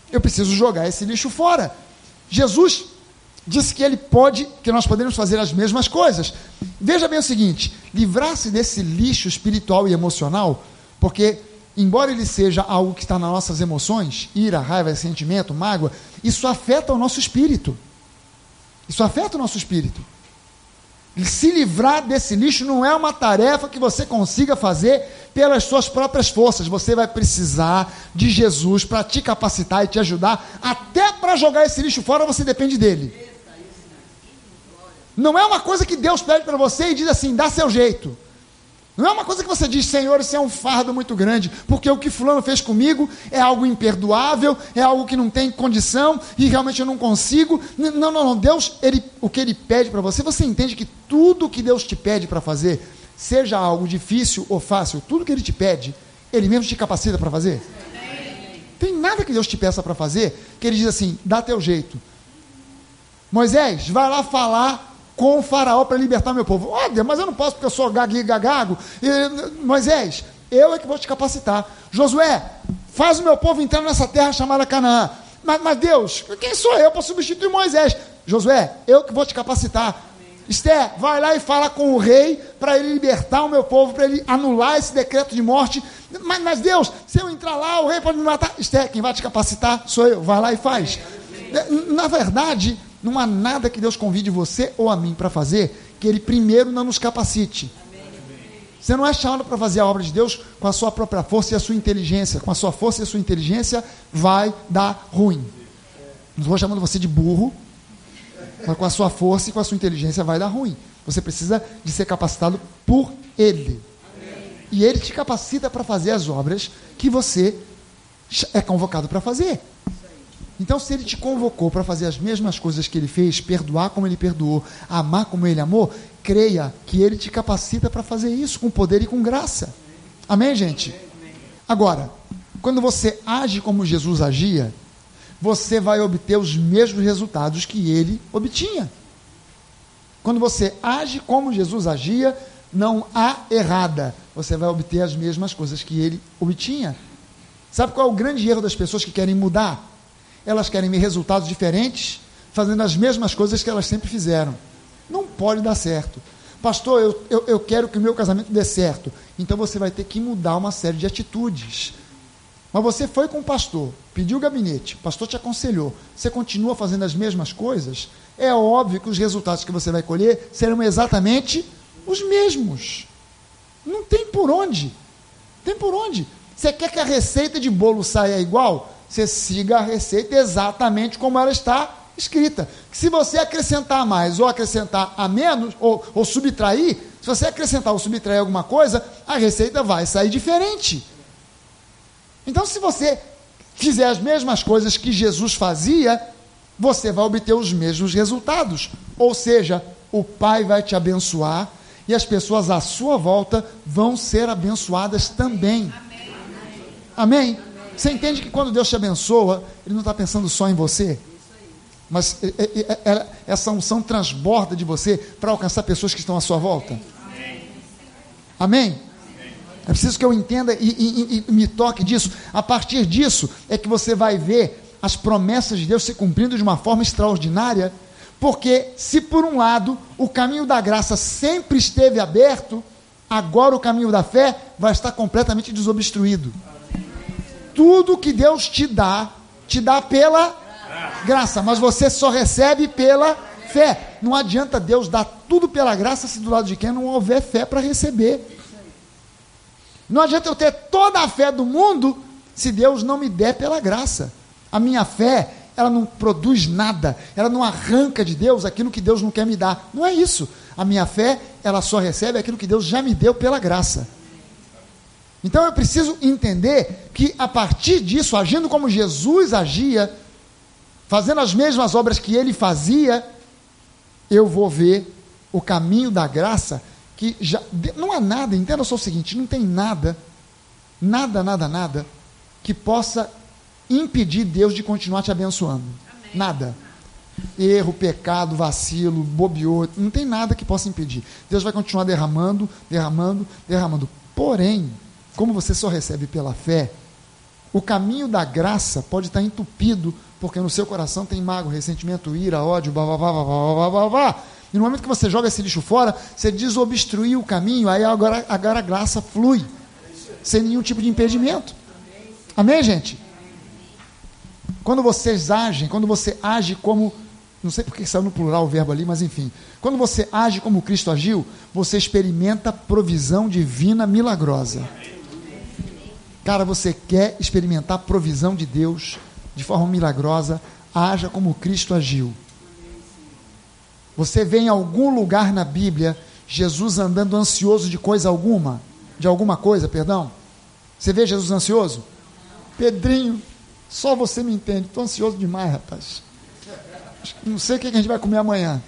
Eu preciso jogar esse lixo fora. Jesus disse que ele pode, que nós podemos fazer as mesmas coisas. Veja bem o seguinte: livrar-se desse lixo espiritual e emocional, porque embora ele seja algo que está nas nossas emoções, ira, raiva, sentimento, mágoa, isso afeta o nosso espírito. Isso afeta o nosso espírito. Se livrar desse lixo não é uma tarefa que você consiga fazer pelas suas próprias forças. Você vai precisar de Jesus para te capacitar e te ajudar. Até para jogar esse lixo fora, você depende dele. Não é uma coisa que Deus pede para você e diz assim: dá seu jeito. Não é uma coisa que você diz, Senhor, isso é um fardo muito grande, porque o que Fulano fez comigo é algo imperdoável, é algo que não tem condição e realmente eu não consigo. Não, não, não. Deus, ele, o que Ele pede para você, você entende que tudo que Deus te pede para fazer, seja algo difícil ou fácil, tudo que Ele te pede, Ele mesmo te capacita para fazer? Tem nada que Deus te peça para fazer que Ele diz assim: dá teu jeito. Moisés, vai lá falar com o faraó para libertar meu povo. Ó, oh, Deus, mas eu não posso porque eu sou gago gagago. E, Moisés, eu é que vou te capacitar. Josué, faz o meu povo entrar nessa terra chamada Canaã. Mas, mas Deus, quem sou eu para substituir Moisés? Josué, eu que vou te capacitar. Esther, vai lá e fala com o rei para ele libertar o meu povo, para ele anular esse decreto de morte. Mas, mas, Deus, se eu entrar lá, o rei pode me matar. Esther, quem vai te capacitar sou eu. Vai lá e faz. Na verdade, não há nada que Deus convide você ou a mim para fazer que Ele primeiro não nos capacite. Você não é chamado para fazer a obra de Deus com a sua própria força e a sua inteligência. Com a sua força e a sua inteligência vai dar ruim. Não estou chamando você de burro, mas com a sua força e com a sua inteligência vai dar ruim. Você precisa de ser capacitado por Ele. E Ele te capacita para fazer as obras que você é convocado para fazer. Então, se ele te convocou para fazer as mesmas coisas que ele fez, perdoar como ele perdoou, amar como ele amou, creia que ele te capacita para fazer isso com poder e com graça. Amém, gente? Agora, quando você age como Jesus agia, você vai obter os mesmos resultados que ele obtinha. Quando você age como Jesus agia, não há errada. Você vai obter as mesmas coisas que ele obtinha. Sabe qual é o grande erro das pessoas que querem mudar? Elas querem ver resultados diferentes, fazendo as mesmas coisas que elas sempre fizeram. Não pode dar certo. Pastor, eu, eu, eu quero que o meu casamento dê certo. Então você vai ter que mudar uma série de atitudes. Mas você foi com o pastor, pediu o gabinete, o pastor te aconselhou, você continua fazendo as mesmas coisas, é óbvio que os resultados que você vai colher serão exatamente os mesmos. Não tem por onde. Tem por onde. Você quer que a receita de bolo saia igual? Você siga a receita exatamente como ela está escrita. Se você acrescentar mais ou acrescentar a menos, ou, ou subtrair, se você acrescentar ou subtrair alguma coisa, a receita vai sair diferente. Então, se você fizer as mesmas coisas que Jesus fazia, você vai obter os mesmos resultados. Ou seja, o Pai vai te abençoar e as pessoas à sua volta vão ser abençoadas também. Amém? Amém? Você entende que quando Deus te abençoa, Ele não está pensando só em você? Mas é, é, é, essa unção transborda de você para alcançar pessoas que estão à sua volta. Amém? É preciso que eu entenda e, e, e, me toque disso. A partir disso é que você vai ver as promessas de Deus se cumprindo de uma forma extraordinária. Porque se por um lado o caminho da graça sempre esteve aberto, agora o caminho da fé vai estar completamente desobstruído. Tudo que Deus te dá, te dá pela graça, mas você só recebe pela fé. Não adianta Deus dar tudo pela graça se do lado de quem não houver fé para receber. Não adianta eu ter toda a fé do mundo se Deus não me der pela graça. A minha fé, ela não produz nada, ela não arranca de Deus aquilo que Deus não quer me dar. Não é isso. A minha fé, ela só recebe aquilo que Deus já me deu pela graça. Então eu preciso entender que a partir disso, agindo como Jesus agia, fazendo as mesmas obras que ele fazia, eu vou ver o caminho da graça que já não há nada, entenda só o seguinte, não tem nada, nada, nada, nada que possa impedir Deus de continuar te abençoando. Amém. Nada. Erro, pecado, vacilo, bobeou, não tem nada que possa impedir. Deus vai continuar derramando, derramando, derramando. Porém, como você só recebe pela fé, o caminho da graça pode estar entupido porque no seu coração tem mágoa, ressentimento, ira, ódio, blá, blá, blá, blá, blá, blá, blá. E no momento que você joga esse lixo fora, você desobstruiu o caminho, aí agora, agora a graça flui, sem nenhum tipo de impedimento. Amém, gente? Quando vocês agem, quando você age como. Não sei porque saiu no plural o verbo ali, mas enfim. Quando você age como Cristo agiu, você experimenta provisão divina milagrosa. Cara, você quer experimentar provisão de Deus de forma milagrosa, haja como Cristo agiu. Você vê em algum lugar na Bíblia Jesus andando ansioso de coisa alguma? De alguma coisa, perdão? Você vê Jesus ansioso? Pedrinho, só você me entende. Estou ansioso demais, rapaz. Não sei o que a gente vai comer amanhã.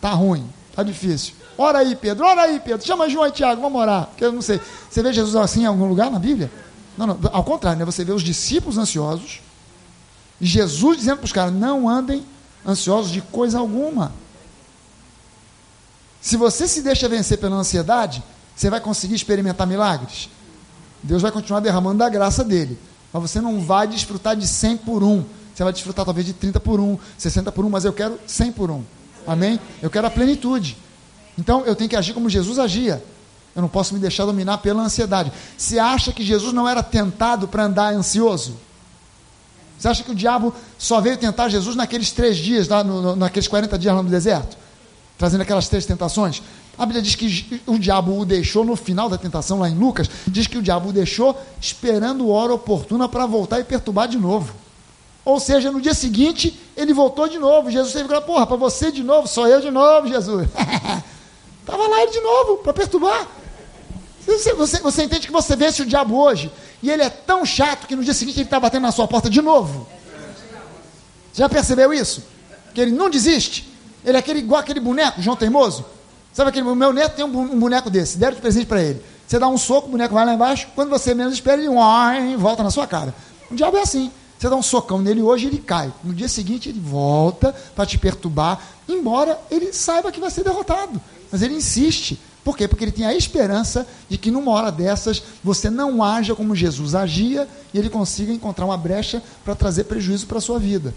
Tá ruim, tá difícil. Ora aí, Pedro, ora aí, Pedro. Chama João e Tiago, vamos orar. Porque eu não sei. Você vê Jesus assim em algum lugar na Bíblia? Não, não. Ao contrário, né? Você vê os discípulos ansiosos e Jesus dizendo para os caras: não andem ansiosos de coisa alguma. Se você se deixa vencer pela ansiedade, você vai conseguir experimentar milagres. Deus vai continuar derramando da graça dele. Mas você não vai desfrutar de 100 por 1. Você vai desfrutar talvez de 30 por 1, 60 por 1, mas eu quero 100 por 1. Amém? Eu quero a plenitude. Então eu tenho que agir como Jesus agia. Eu não posso me deixar dominar pela ansiedade. Você acha que Jesus não era tentado para andar ansioso? Você acha que o diabo só veio tentar Jesus naqueles três dias, lá no, no, naqueles 40 dias lá no deserto? Trazendo aquelas três tentações? A Bíblia diz que o diabo o deixou no final da tentação, lá em Lucas, diz que o diabo o deixou esperando hora oportuna para voltar e perturbar de novo. Ou seja, no dia seguinte, ele voltou de novo. Jesus teve que falar, porra, para você de novo, sou eu de novo, Jesus. [LAUGHS] Estava lá ele de novo, para perturbar. Você, você, você entende que você vence o diabo hoje, e ele é tão chato que no dia seguinte ele está batendo na sua porta de novo. Já percebeu isso? Que ele não desiste. Ele é aquele, igual aquele boneco, João Teimoso. Sabe aquele, meu neto tem um boneco desse, deram de presente para ele. Você dá um soco, o boneco vai lá embaixo, quando você menos espera, ele uai, volta na sua cara. O diabo é assim. Você dá um socão nele hoje, ele cai. No dia seguinte, ele volta para te perturbar, embora ele saiba que vai ser derrotado. Mas ele insiste. Por quê? Porque ele tem a esperança de que numa hora dessas você não haja como Jesus agia e ele consiga encontrar uma brecha para trazer prejuízo para a sua vida.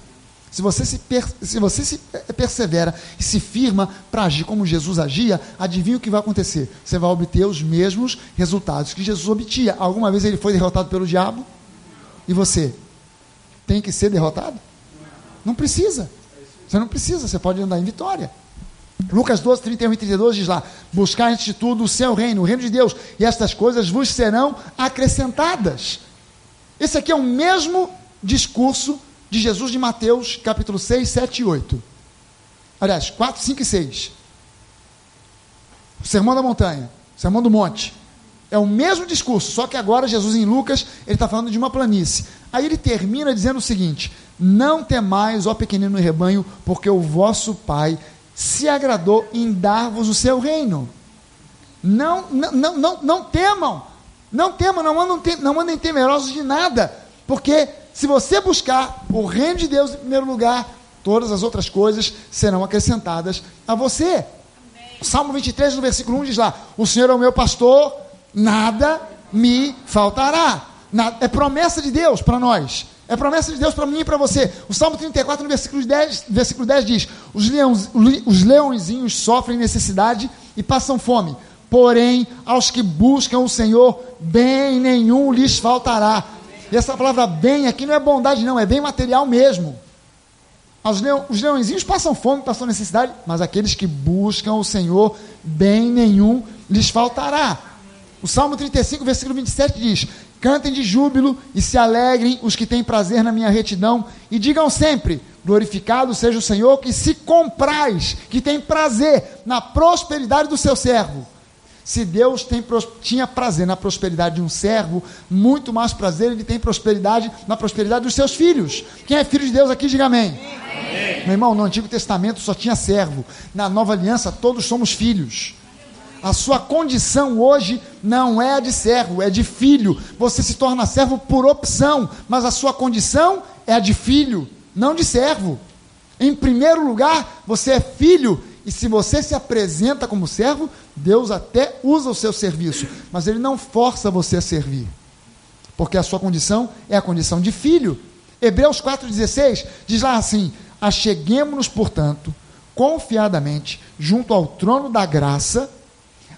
Se você se, per, se você se persevera e se firma para agir como Jesus agia, adivinha o que vai acontecer? Você vai obter os mesmos resultados que Jesus obtinha. Alguma vez ele foi derrotado pelo diabo? E você? Tem que ser derrotado? Não precisa. Você não precisa, você pode andar em vitória. Lucas 12, 31 e 32 diz lá: Buscar antes de tudo o seu reino, o reino de Deus, e estas coisas vos serão acrescentadas. Esse aqui é o mesmo discurso de Jesus de Mateus, capítulo 6, 7 e 8. Aliás, 4, 5 e 6. O sermão da montanha, o sermão do monte. É o mesmo discurso, só que agora Jesus em Lucas, ele está falando de uma planície. Aí ele termina dizendo o seguinte: Não temais, ó pequenino rebanho, porque o vosso Pai se agradou em dar-vos o seu reino. Não, não, não, não, não temam, não temam, não andem, não andem temerosos de nada, porque se você buscar o reino de Deus em primeiro lugar, todas as outras coisas serão acrescentadas a você. Amém. Salmo 23, no versículo 1 diz lá: O Senhor é o meu pastor, nada me faltará. é promessa de Deus para nós. É promessa de Deus para mim e para você. O Salmo 34, no versículo 10, versículo 10 diz: os, leões, os leõezinhos sofrem necessidade e passam fome. Porém, aos que buscam o Senhor, bem nenhum lhes faltará. E essa palavra bem aqui não é bondade, não, é bem material mesmo. Os, leão, os leõezinhos passam fome, passam necessidade, mas aqueles que buscam o Senhor, bem nenhum lhes faltará. O Salmo 35, versículo 27 diz: Cantem de júbilo e se alegrem os que têm prazer na minha retidão, e digam sempre: Glorificado seja o Senhor, que se compraz, que tem prazer na prosperidade do seu servo. Se Deus tem, tinha prazer na prosperidade de um servo, muito mais prazer ele tem prosperidade na prosperidade dos seus filhos. Quem é filho de Deus aqui, diga amém. amém. Meu irmão, no Antigo Testamento só tinha servo, na Nova Aliança todos somos filhos. A sua condição hoje não é a de servo, é de filho. Você se torna servo por opção, mas a sua condição é a de filho, não de servo. Em primeiro lugar, você é filho e se você se apresenta como servo, Deus até usa o seu serviço, mas Ele não força você a servir, porque a sua condição é a condição de filho. Hebreus 4,16 diz lá assim: Acheguemos-nos, portanto, confiadamente junto ao trono da graça,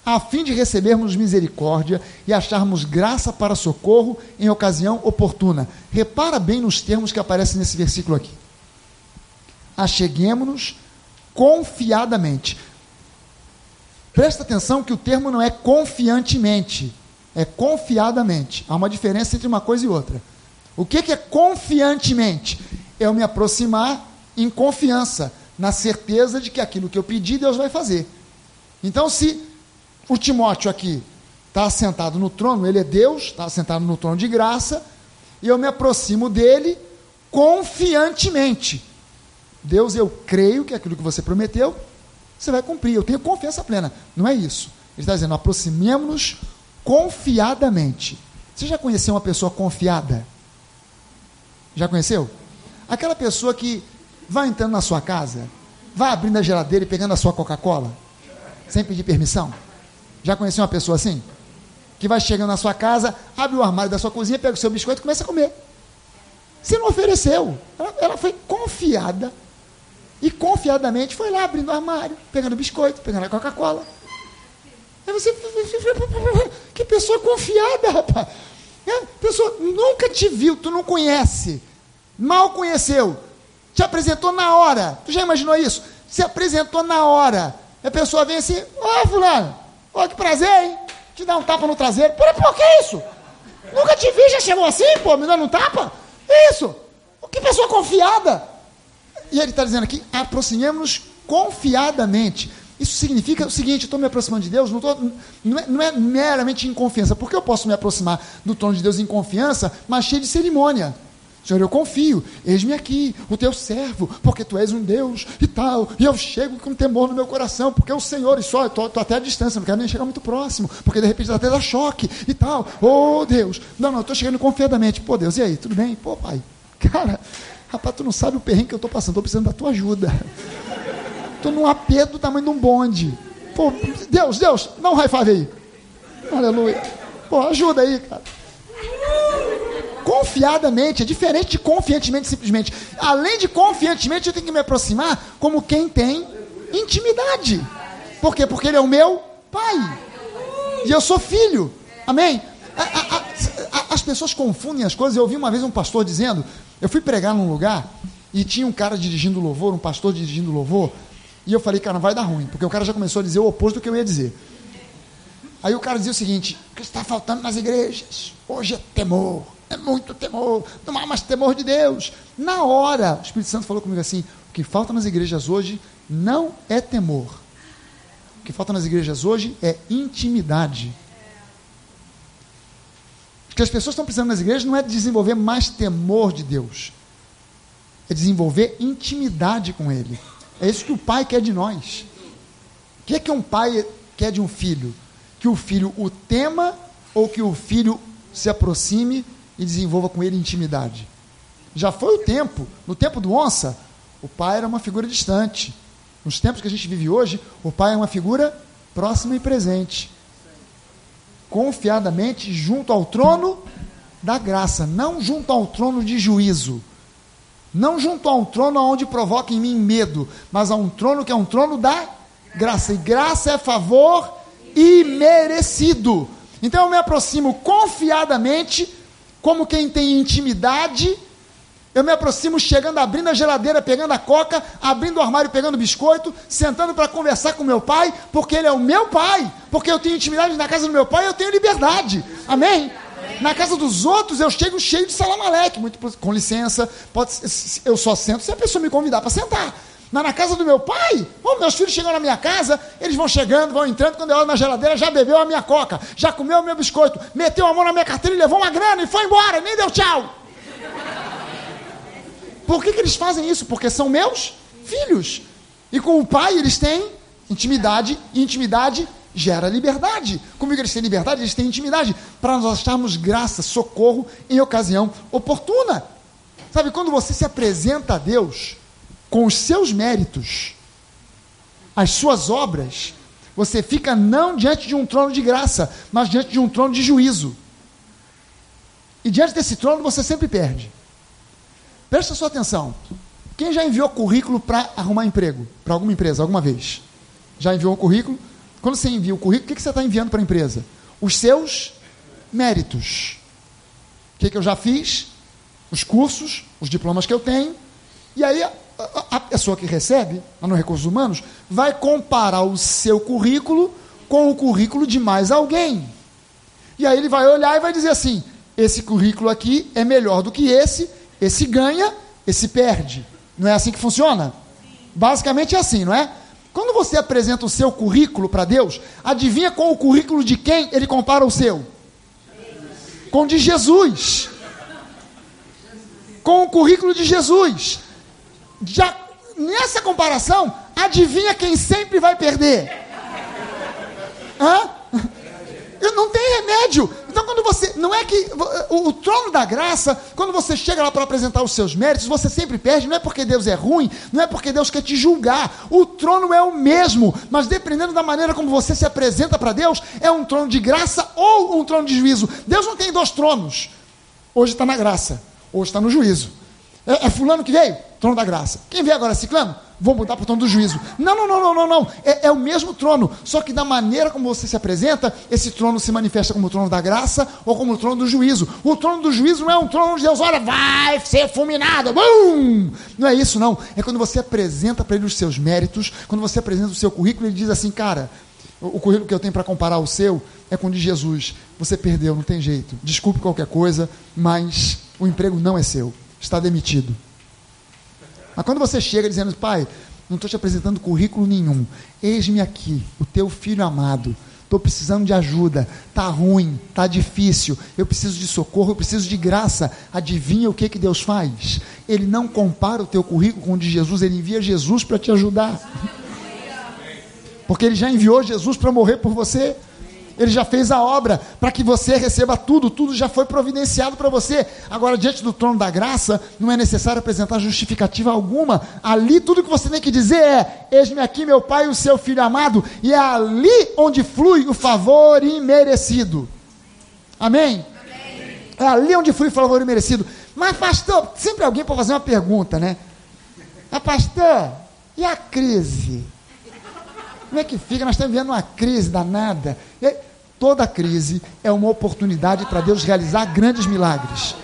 a fim de recebermos misericórdia e acharmos graça para socorro em ocasião oportuna. Repara bem nos termos que aparecem nesse versículo aqui. Acheguemos-nos confiadamente. Presta atenção que o termo não é confiantemente, é confiadamente. Há uma diferença entre uma coisa e outra. O que, é confiantemente? É eu me aproximar em confiança, na certeza de que aquilo que eu pedi, Deus vai fazer. Então, se o Timóteo aqui está assentado no trono, ele é Deus, está assentado no trono de graça, e eu me aproximo dele confiantemente. Deus, eu creio que aquilo que você prometeu, você vai cumprir. Eu tenho confiança plena. Não é isso. Ele está dizendo, aproximemos-nos confiadamente. Você já conheceu uma pessoa confiada? Já conheceu? Aquela pessoa que vai entrando na sua casa, vai abrindo a geladeira e pegando a sua Coca-Cola, sem pedir permissão. Já conheceu uma pessoa assim? Que vai chegando na sua casa, abre o armário da sua cozinha, pega o seu biscoito e começa a comer. Você não ofereceu. Ela, ela foi confiada e confiadamente foi lá abrindo o armário, pegando biscoito, pegando a Coca-Cola. Aí você. Que pessoa confiada, rapaz. É, pessoa nunca te viu, tu não conhece. Mal conheceu. Te apresentou na hora. Tu já imaginou isso? Se apresentou na hora. A pessoa vem assim, ó, oh, fulano, oh, que prazer, hein? Te dá um tapa no traseiro. Por, por que isso? Nunca te vi, já chegou assim, pô, me dando um tapa? Isso. Que pessoa confiada. E ele está dizendo aqui: aproximemos-nos confiadamente. Isso significa o seguinte: estou me aproximando de Deus, não, tô, não, é, não, é, meramente em confiança, porque eu posso me aproximar do trono de Deus em confiança, mas cheio de cerimônia. Senhor, eu confio, eis-me aqui, o teu servo, porque tu és um Deus e tal. E eu chego com temor no meu coração, porque é o Senhor, e só, estou até à distância, não quero nem chegar muito próximo, porque de repente até dá choque e tal. Oh, Deus, não, não, estou chegando confiadamente. Pô, Deus, e aí, tudo bem? Pô, pai, [LAUGHS] cara, Rapaz, tu não sabe o perrengue que eu estou passando, estou precisando da tua ajuda. [LAUGHS] Estou num aperto do tamanho de um bonde. Pô, Deus, Deus, dá um high five aí. Aleluia. Pô, ajuda aí, cara. Confiadamente, é diferente de confiantemente simplesmente. Além de confiantemente, eu tenho que me aproximar como quem tem intimidade. Por quê? Porque ele é o meu pai. E eu sou filho. Amém? A, a, a, as pessoas confundem as coisas. Eu ouvi uma vez um pastor dizendo eu fui pregar num lugar e tinha um cara dirigindo louvor, um pastor dirigindo louvor, e eu falei, cara, vai dar ruim, porque o cara já começou a dizer o oposto do que eu ia dizer. Aí o cara dizia o seguinte: o que está faltando nas igrejas? Hoje é temor, é muito temor, não há mais temor de Deus. Na hora, o Espírito Santo falou comigo assim: o que falta nas igrejas hoje não é temor. O que falta nas igrejas hoje é intimidade. O que as pessoas estão precisando nas igrejas não é desenvolver mais temor de Deus. é desenvolver intimidade com Ele. É isso que o pai quer de nós. O que é que um pai quer de um filho? Que o filho o tema ou que o filho se aproxime e desenvolva com ele intimidade? Já foi o tempo, no tempo do onça, o pai era uma figura distante. Nos tempos que a gente vive hoje, o pai é uma figura próxima e presente. Confiadamente junto ao trono da graça, não junto ao trono de juízo. Não junto a um trono onde provoca em mim medo, mas a um trono que é um trono da graça. E graça é favor imerecido. Então eu me aproximo confiadamente, como quem tem intimidade. Eu me aproximo chegando, abrindo a geladeira, pegando a coca, abrindo o armário, pegando biscoito, sentando para conversar com meu pai, porque ele é o meu pai, porque eu tenho intimidade na casa do meu pai, eu tenho liberdade. Amém? Na casa dos outros eu chego cheio de salamaleque, muito com licença, pode, eu só sento se a pessoa me convidar para sentar. Mas na casa do meu pai, oh, meus filhos chegam na minha casa, eles vão chegando, vão entrando, quando eu olho na geladeira, já bebeu a minha coca, já comeu o meu biscoito, meteu a mão na minha carteira e levou uma grana e foi embora, nem deu tchau. Por que, que eles fazem isso? Porque são meus filhos. E com o pai eles têm intimidade, e intimidade gera liberdade. Comigo eles têm liberdade, eles têm intimidade, para nós acharmos graça, socorro em ocasião oportuna. Sabe, quando você se apresenta a Deus, com os seus méritos, as suas obras, você fica não diante de um trono de graça, mas diante de um trono de juízo. E diante desse trono você sempre perde. Presta sua atenção. Quem já enviou currículo para arrumar emprego? Para alguma empresa, alguma vez? Já enviou um currículo? Quando você envia o currículo, o que você está enviando para a empresa? Os seus méritos. O que, que eu já fiz? Os cursos, os diplomas que eu tenho. E aí a pessoa que recebe, lá no Recursos Humanos, vai comparar o seu currículo com o currículo de mais alguém. E aí ele vai olhar e vai dizer assim: esse currículo aqui é melhor do que esse, esse ganha, esse perde. Não é assim que funciona? Basicamente é assim, não é? Quando você apresenta o seu currículo para Deus, adivinha com o currículo de quem ele compara o seu? Com o de Jesus. Com o currículo de Jesus já nessa comparação, adivinha quem sempre vai perder? Hã? Não tem remédio. Então, quando você. Não é que. O, o, trono da graça, quando você chega lá para apresentar os seus méritos, você sempre perde. Não é porque Deus é ruim, não é porque Deus quer te julgar. O trono é o mesmo, mas dependendo da maneira como você se apresenta para Deus, é um trono de graça ou um trono de juízo. Deus não tem dois tronos. Hoje está na graça, hoje está no juízo. É, é, fulano que veio? Trono da graça. Quem veio agora? Ciclano? Vou mudar para o trono do juízo. Não, não, não, não, não, não. É, é, o mesmo trono. Só que da maneira como você se apresenta, esse trono se manifesta como o trono da graça ou como o trono do juízo. O trono do juízo não é um trono onde Deus olha, vai ser fulminado. Bum! Não é isso, não. É quando você apresenta para ele os seus méritos, quando você apresenta o seu currículo, ele diz assim, cara, o currículo que eu tenho para comparar o seu é com o de Jesus. Você perdeu, não tem jeito. Desculpe qualquer coisa, mas o emprego não é seu está demitido. Mas quando você chega dizendo, pai, não estou te apresentando currículo nenhum, eis-me aqui, o teu filho amado, estou precisando de ajuda, está ruim, está difícil, eu preciso de socorro, eu preciso de graça. Adivinha o que, que Deus faz? Ele não compara o teu currículo com o de Jesus, ele envia Jesus para te ajudar. Porque ele já enviou Jesus para morrer por você. Ele já fez a obra para que você receba tudo, tudo já foi providenciado para você. Agora, diante do trono da graça, não é necessário apresentar justificativa alguma. Ali, tudo que você tem que dizer é: Eis-me aqui, meu Pai, o seu filho amado, e é ali onde flui o favor imerecido. Amém? Amém. É ali onde flui o favor imerecido. Mas, pastor, sempre alguém pode fazer uma pergunta, né? Ah, pastor, e a crise? Como é que fica? Nós estamos vivendo uma crise danada. Toda crise é uma oportunidade para Deus realizar grandes milagres.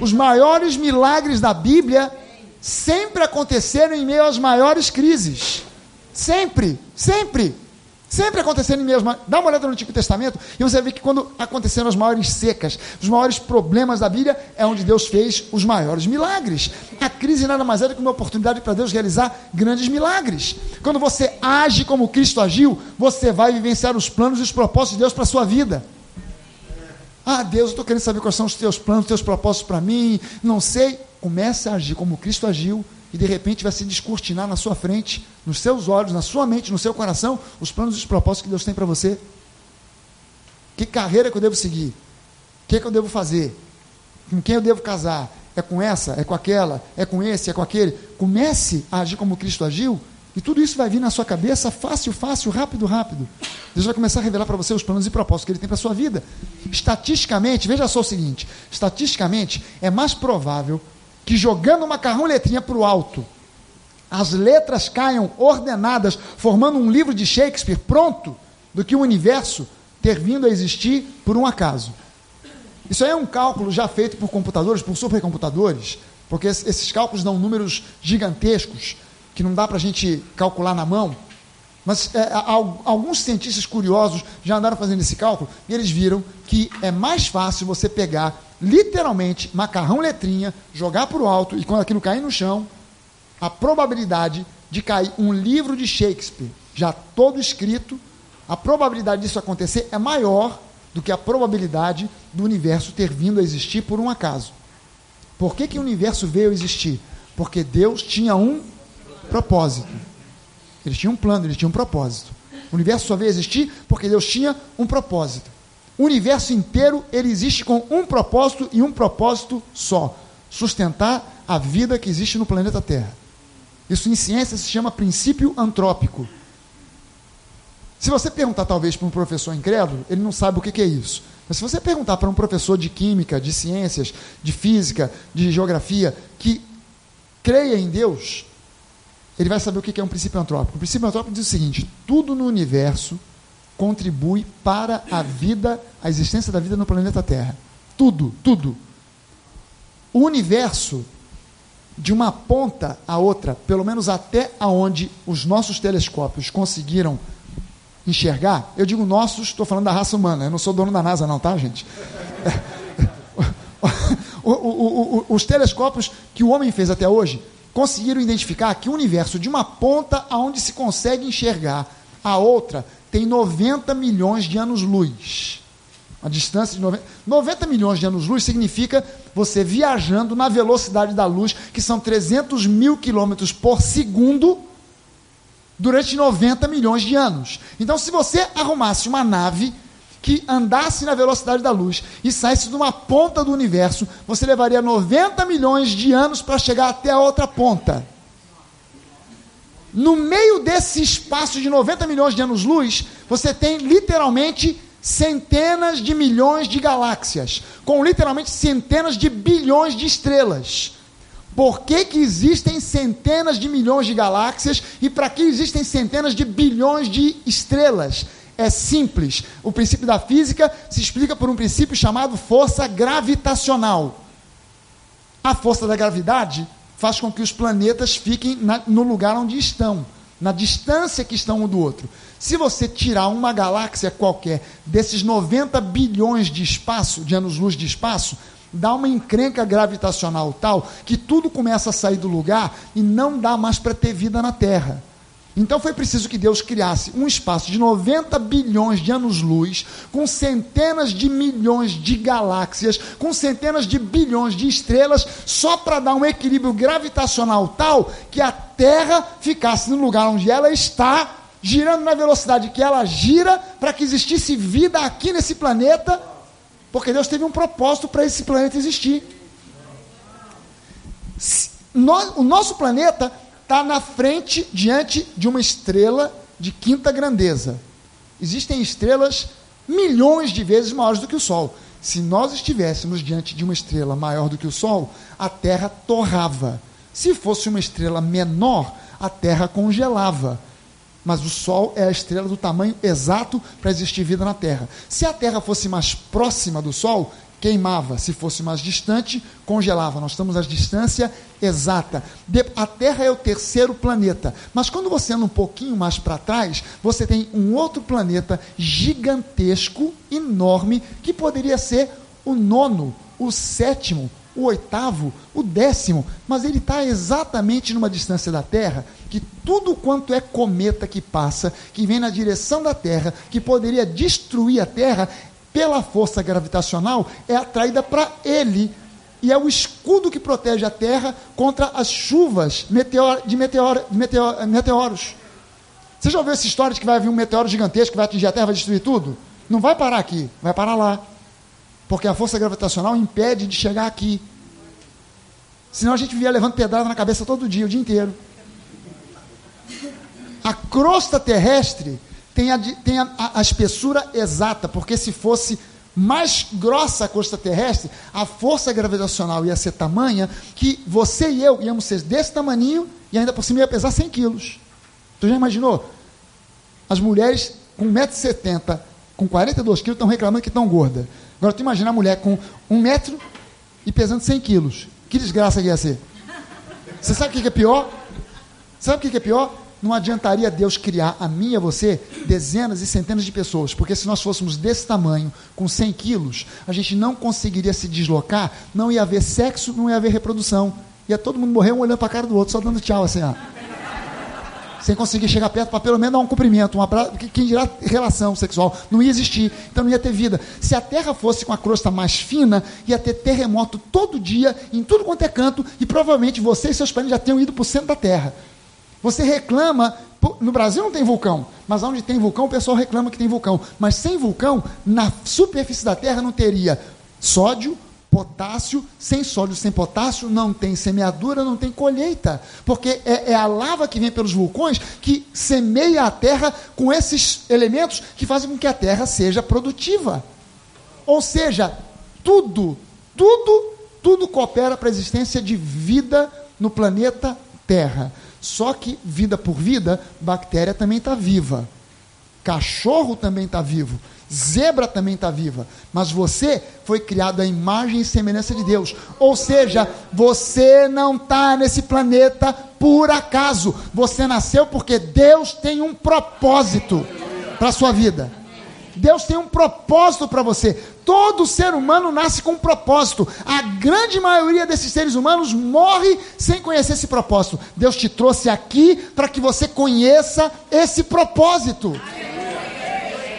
Os maiores milagres da Bíblia sempre aconteceram em meio às maiores crises. Sempre, sempre. Sempre acontecendo em mesmo. Dá uma olhada no Antigo Testamento e você vê que quando aconteceram as maiores secas, os maiores problemas da Bíblia, é onde Deus fez os maiores milagres. A crise nada mais é do que uma oportunidade para Deus realizar grandes milagres. Quando você age como Cristo agiu, você vai vivenciar os planos e os propósitos de Deus para a sua vida. Ah, Deus, eu estou querendo saber quais são os teus planos, os teus propósitos para mim. Não sei. comece a agir como Cristo agiu e de repente vai se descortinar na sua frente, nos seus olhos, na sua mente, no seu coração, os planos e os propósitos que Deus tem para você. Que carreira que eu devo seguir? O que, que eu devo fazer? Com quem eu devo casar? É com essa? É com aquela? É com esse? É com aquele? Comece a agir como Cristo agiu e tudo isso vai vir na sua cabeça fácil, fácil, rápido, rápido. Deus vai começar a revelar para você os planos e propósitos que Ele tem para a sua vida. Estatisticamente, veja só o seguinte: estatisticamente, é mais provável que jogando um macarrão letrinha para o alto, as letras caiam ordenadas, formando um livro de Shakespeare pronto, do que o universo ter vindo a existir por um acaso. Isso aí é um cálculo já feito por computadores, por supercomputadores, porque esses cálculos dão números gigantescos que não dá para a gente calcular na mão. Mas é, alguns cientistas curiosos já andaram fazendo esse cálculo e eles viram que é mais fácil você pegar literalmente macarrão letrinha, jogar para o alto e quando aquilo cair no chão, a probabilidade de cair um livro de Shakespeare já todo escrito, a probabilidade disso acontecer é maior do que a probabilidade do universo ter vindo a existir por um acaso. Por que, que o universo veio a existir? Porque Deus tinha um propósito. Eles tinham um plano, eles tinham um propósito. O universo só veio existir porque Deus tinha um propósito. O universo inteiro ele existe com um propósito e um propósito só: sustentar a vida que existe no planeta Terra. Isso em ciência se chama princípio antrópico. Se você perguntar talvez para um professor incrédulo, ele não sabe o que, que é isso. Mas se você perguntar para um professor de química, de ciências, de física, de geografia, que creia em Deus, ele vai saber o que é um princípio antrópico. O princípio antrópico diz o seguinte: tudo no universo contribui para a vida, a existência da vida no planeta Terra. Tudo, tudo. O universo, de uma ponta a outra, pelo menos até aonde os nossos telescópios conseguiram enxergar, eu digo nossos, estou falando da raça humana, eu não sou dono da NASA, não, tá, gente? [LAUGHS] o, o, o, os telescópios que o homem fez até hoje conseguiram identificar que o universo, de uma ponta aonde se consegue enxergar a outra, tem 90 milhões de anos-luz. A distância de 90, 90 milhões de anos-luz significa você viajando na velocidade da luz, que são 300 mil quilômetros por segundo, durante 90 milhões de anos. Então, se você arrumasse uma nave que andasse na velocidade da luz e saísse de uma ponta do universo, você levaria 90 milhões de anos para chegar até a outra ponta. No meio desse espaço de 90 milhões de anos-luz, você tem literalmente centenas de milhões de galáxias, com literalmente centenas de bilhões de estrelas. Por que, que existem centenas de milhões de galáxias e para que existem centenas de bilhões de estrelas? É simples. O princípio da física se explica por um princípio chamado força gravitacional. A força da gravidade faz com que os planetas fiquem na, no lugar onde estão, na distância que estão um do outro. Se você tirar uma galáxia qualquer desses 90 bilhões de espaço, de anos-luz de espaço, dá uma encrenca gravitacional tal que tudo começa a sair do lugar e não dá mais para ter vida na Terra. Então foi preciso que Deus criasse um espaço de 90 bilhões de anos-luz, com centenas de milhões de galáxias, com centenas de bilhões de estrelas, só para dar um equilíbrio gravitacional tal que a Terra ficasse no lugar onde ela está, girando na velocidade que ela gira, para que existisse vida aqui nesse planeta, porque Deus teve um propósito para esse planeta existir. o nosso planeta está na frente, diante de uma estrela de quinta grandeza. Existem estrelas milhões de vezes maiores do que o Sol. Se nós estivéssemos diante de uma estrela maior do que o Sol, a Terra torrava. Se fosse uma estrela menor, a Terra congelava. Mas o Sol é a estrela do tamanho exato para existir vida na Terra. Se a Terra fosse mais próxima do Sol, queimava. Se fosse mais distante, congelava. Nós estamos à distância exata. A Terra é o terceiro planeta. Mas quando você anda um pouquinho mais para trás, você tem um outro planeta gigantesco, enorme, que poderia ser o nono, o sétimo, o oitavo, o décimo, mas ele está exatamente numa distância da Terra que tudo quanto é cometa que passa, que vem na direção da Terra, que poderia destruir a Terra, pela força gravitacional, é atraída para ele e é o escudo que protege a terra contra as chuvas meteor, de, meteor, de meteor, meteoros. Você já ouviu essa história de que vai vir um meteoro gigantesco que vai atingir a terra, vai destruir tudo? Não vai parar aqui, vai parar lá. Porque a força gravitacional impede de chegar aqui. Senão a gente via levando pedrada na cabeça todo dia, o dia inteiro. A crosta terrestre tem a, tem a, a, a espessura exata, porque se fosse mais grossa a crosta terrestre, a força gravitacional ia ser tamanha que você e eu íamos ser desse tamaninho e ainda por cima ia pesar 100 quilos. Tu já imaginou? As mulheres com 1,70m, com 42 quilos, estão reclamando que estão gordas. Agora tu imagina a mulher com 1 metro e pesando 100 quilos. Que desgraça que ia ser. Você sabe o que é pior? Sabe o que é pior? Não adiantaria Deus criar a mim e a você dezenas e centenas de pessoas, porque se nós fôssemos desse tamanho, com 100 quilos, a gente não conseguiria se deslocar, não ia haver sexo, não ia haver reprodução. Ia todo mundo morrer um olhando para a cara do outro, só dando tchau assim, ó. Sem conseguir chegar perto para pelo menos dar um cumprimento, um abraço, quem dirá relação sexual, não ia existir, então não ia ter vida. Se a Terra fosse com a crosta mais fina, ia ter terremoto todo dia, em tudo quanto é canto, e provavelmente você e seus parentes já tenham ido para o centro da Terra. Você reclama, no Brasil não tem vulcão, mas onde tem vulcão o pessoal reclama que tem vulcão. Mas sem vulcão, na superfície da Terra não teria sódio, potássio, sem sódio, sem potássio, não tem semeadura, não tem colheita. Porque é, é, a lava que vem pelos vulcões que semeia a terra com esses elementos que fazem com que a terra seja produtiva. Ou seja, tudo, tudo, tudo coopera para a existência de vida no planeta Terra. Só que, vida por vida, bactéria também está viva. Cachorro também está vivo. Zebra também está viva. Mas você foi criado à imagem e semelhança de Deus. Ou seja, você não está nesse planeta por acaso. Você nasceu porque Deus tem um propósito para a sua vida. Deus tem um propósito para você. Todo ser humano nasce com um propósito. A grande maioria desses seres humanos morre sem conhecer esse propósito. Deus te trouxe aqui para que você conheça esse propósito.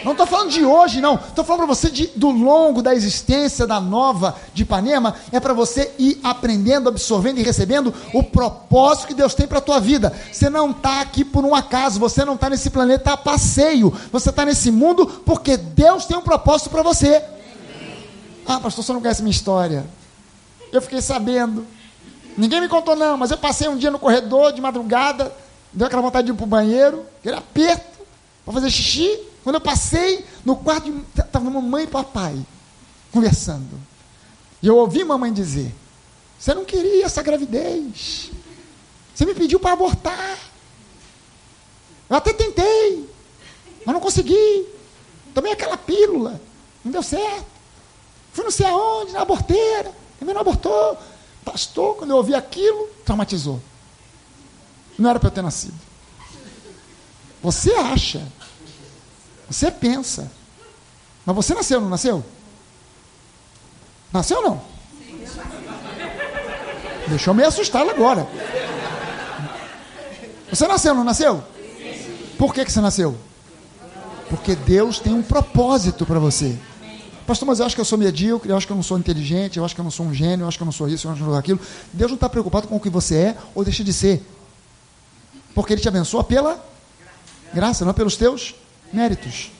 Não estou falando de hoje, não. Estou falando para você de, do longo da existência da nova de Ipanema. É para você ir aprendendo, absorvendo e recebendo o propósito que Deus tem para a tua vida. Você não está aqui por um acaso. Você não está nesse planeta a passeio. Você está nesse mundo porque Deus tem um propósito para você. Ah, pastor, você não conhece minha história. Eu fiquei sabendo. Ninguém me contou, não, mas eu passei um dia no corredor de madrugada. Deu aquela vontade de ir para o banheiro. Aquele aperto para fazer xixi. Quando eu passei no quarto, estava mamãe e papai conversando. E eu ouvi mamãe dizer: Você não queria essa gravidez. Você me pediu para abortar. Eu até tentei, mas não consegui. Tomei aquela pílula, não deu certo. Fui não sei aonde, na aborteira, também não abortou. Pastor, quando eu ouvi aquilo, traumatizou. Não era para eu ter nascido. Você acha você pensa. Mas você nasceu, não nasceu? Nasceu ou não? Deixou me assustar agora. Você nasceu, não nasceu? Por que, que você nasceu? Porque Deus tem um propósito para você. Pastor, mas eu acho que eu sou medíocre, eu acho que eu não sou inteligente, eu acho que eu não sou um gênio, eu acho que eu não sou isso, eu acho que eu não sou aquilo. Deus não está preocupado com o que você é ou deixa de ser. Porque Ele te abençoa pela graça, não pelos teus méritos.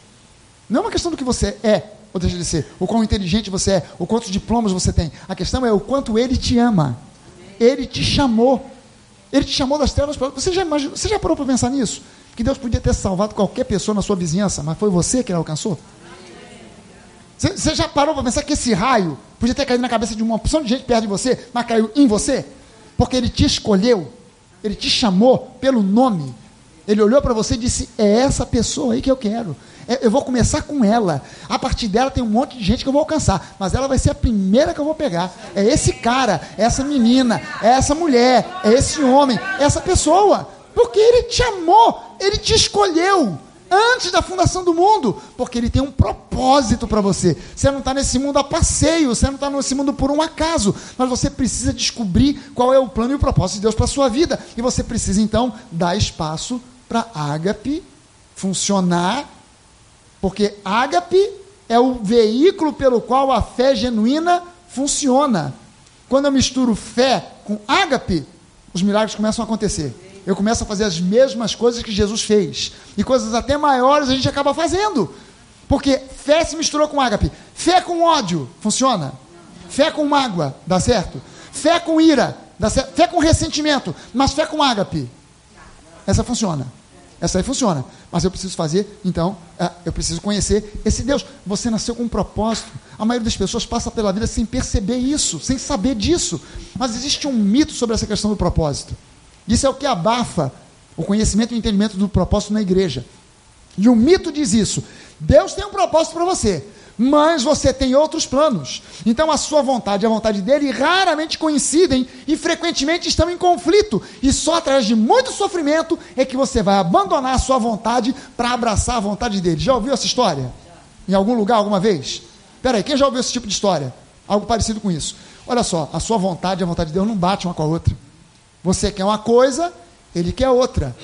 Não é uma questão do que você é ou deixa de ser, o quão inteligente você é, o quantos diplomas você tem. A questão é o quanto ele te ama. Ele te chamou. Ele te chamou das trevas. Você já, imagina, você já parou para pensar nisso? Que Deus podia ter salvado qualquer pessoa na sua vizinhança, mas foi você que ele alcançou? Você, você já parou para pensar que esse raio podia ter caído na cabeça de uma opção de gente perto de você, mas caiu em você? Porque ele te escolheu, ele te chamou pelo nome, ele olhou para você e disse: É essa pessoa aí que eu quero. É, eu vou começar com ela. A partir dela tem um monte de gente que eu vou alcançar. Mas ela vai ser a primeira que eu vou pegar. É esse cara, é essa menina, é essa mulher, é esse homem, é essa pessoa. Porque ele te amou, ele te escolheu antes da fundação do mundo, porque ele tem um propósito para você. Você não está nesse mundo a passeio, você não está nesse mundo por um acaso, mas você precisa descobrir qual é o plano e o propósito de Deus para a sua vida. E você precisa então dar espaço para ágape funcionar, porque ágape é o veículo pelo qual a fé genuína funciona. Quando eu misturo fé com ágape, os milagres começam a acontecer. Eu começo a fazer as mesmas coisas que Jesus fez. E coisas até maiores a gente acaba fazendo. Porque fé se misturou com ágape. Fé com ódio, funciona? Fé com mágoa, dá certo? Fé com ira, dá certo? Fé com ressentimento, mas fé com ágape. Essa funciona. Essa aí funciona. Mas eu preciso fazer, então, é, eu preciso conhecer esse Deus. Você nasceu com um propósito. A maioria das pessoas passa pela vida sem perceber isso, sem saber disso. Mas existe um mito sobre essa questão do propósito. Isso é o que abafa o conhecimento e o entendimento do propósito na igreja. E o mito diz isso. Deus tem um propósito para você mas você tem outros planos. Então a sua vontade e a vontade dele raramente coincidem e frequentemente estão em conflito. E só através de muito sofrimento é que você vai abandonar a sua vontade para abraçar a vontade dele. Já ouviu essa história? Em algum lugar, alguma vez? Peraí, quem já ouviu esse tipo de história? Algo parecido com isso. Olha só, a sua vontade e a vontade de Deus não batem uma com a outra. Você quer uma coisa, ele quer outra.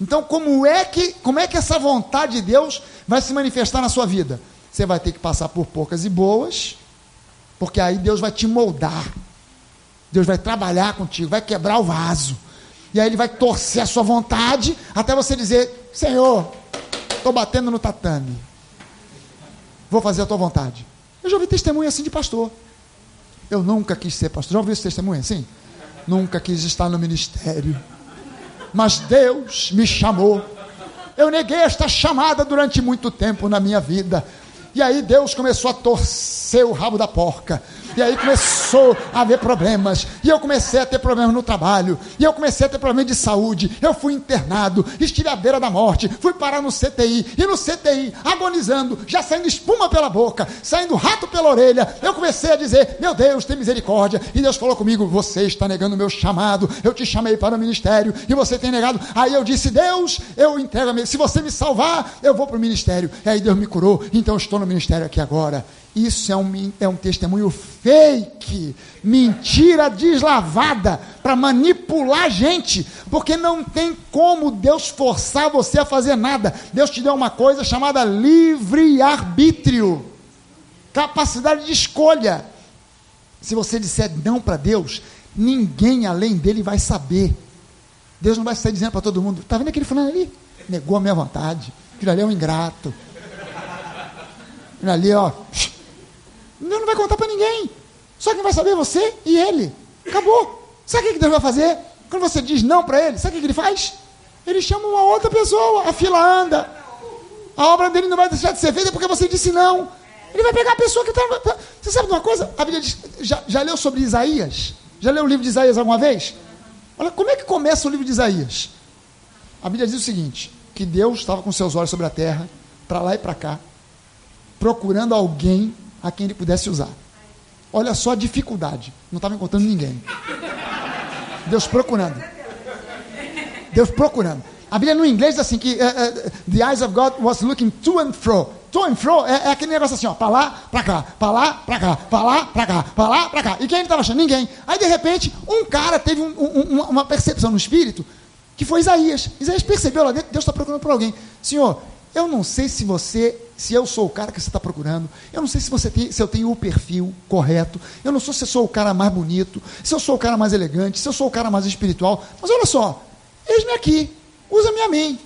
Então, como é que, como é que essa vontade de Deus vai se manifestar na sua vida? Você vai ter que passar por poucas e boas, porque aí Deus vai te moldar. Deus vai trabalhar contigo, vai quebrar o vaso. E aí ele vai torcer a sua vontade até você dizer: Senhor, estou batendo no tatame. Vou fazer a tua vontade. Eu já ouvi testemunho assim de pastor. Eu nunca quis ser pastor. Já ouviu esse testemunho assim? Nunca quis estar no ministério. Mas Deus me chamou. Eu neguei esta chamada durante muito tempo na minha vida. E aí Deus começou a torcer o rabo da porca. E aí começou a haver problemas. E eu comecei a ter problemas no trabalho. E eu comecei a ter problemas de saúde. Eu fui internado, estive à beira da morte, fui parar no CTI. E no CTI, agonizando, já saindo espuma pela boca, saindo rato pela orelha. Eu comecei a dizer: Meu Deus, tem misericórdia. E Deus falou comigo: Você está negando o meu chamado. Eu te chamei para o ministério e você tem negado. Aí eu disse: Deus, eu entrego a Se você me salvar, eu vou para o ministério. E aí Deus me curou. Então eu estou no ministério aqui agora. Isso é um, é um testemunho fake, mentira deslavada para manipular a gente, porque não tem como Deus forçar você a fazer nada. Deus te deu uma coisa chamada livre-arbítrio capacidade de escolha. Se você disser não para Deus, ninguém além dele vai saber. Deus não vai sair dizendo para todo mundo: está vendo aquele fulano ali? Negou a minha vontade. Aquilo ali é um ingrato. Aquilo ali, ó Deus não vai contar para ninguém. Só quem vai saber é você e ele. Acabou. Sabe o que Deus vai fazer? Quando você diz não para ele, sabe o que ele faz? Ele chama uma outra pessoa, a fila anda. A obra dele não vai deixar de ser feita porque você disse não. Ele vai pegar a pessoa que está. Você sabe de uma coisa? A Bíblia diz, já, já leu sobre Isaías? Já leu o livro de Isaías alguma vez? Olha, como é que começa o livro de Isaías? A Bíblia diz o seguinte: que Deus estava com seus olhos sobre a terra, para lá e para cá, procurando alguém a quem ele pudesse usar. Olha só a dificuldade. Não estava encontrando ninguém. Deus procurando. Deus procurando. A Bíblia no inglês diz assim que uh, uh, the eyes of God was looking to and fro. To and fro é, é aquele negócio assim, ó, para lá, para cá, para lá, para cá, para lá, para cá, para lá, para cá. E quem ele estava achando? Ninguém. Aí de repente, um cara teve um, um, uma percepção no espírito que foi Isaías. Isaías percebeu lá dentro, Deus está procurando por alguém. Senhor, eu não sei se você, se eu sou o cara que você está procurando. Eu não sei se você tem, se eu tenho o perfil correto. Eu não sei se eu sou o cara mais bonito, se eu sou o cara mais elegante, se eu sou o cara mais espiritual. Mas olha só, eis-me aqui, usa-me a mim.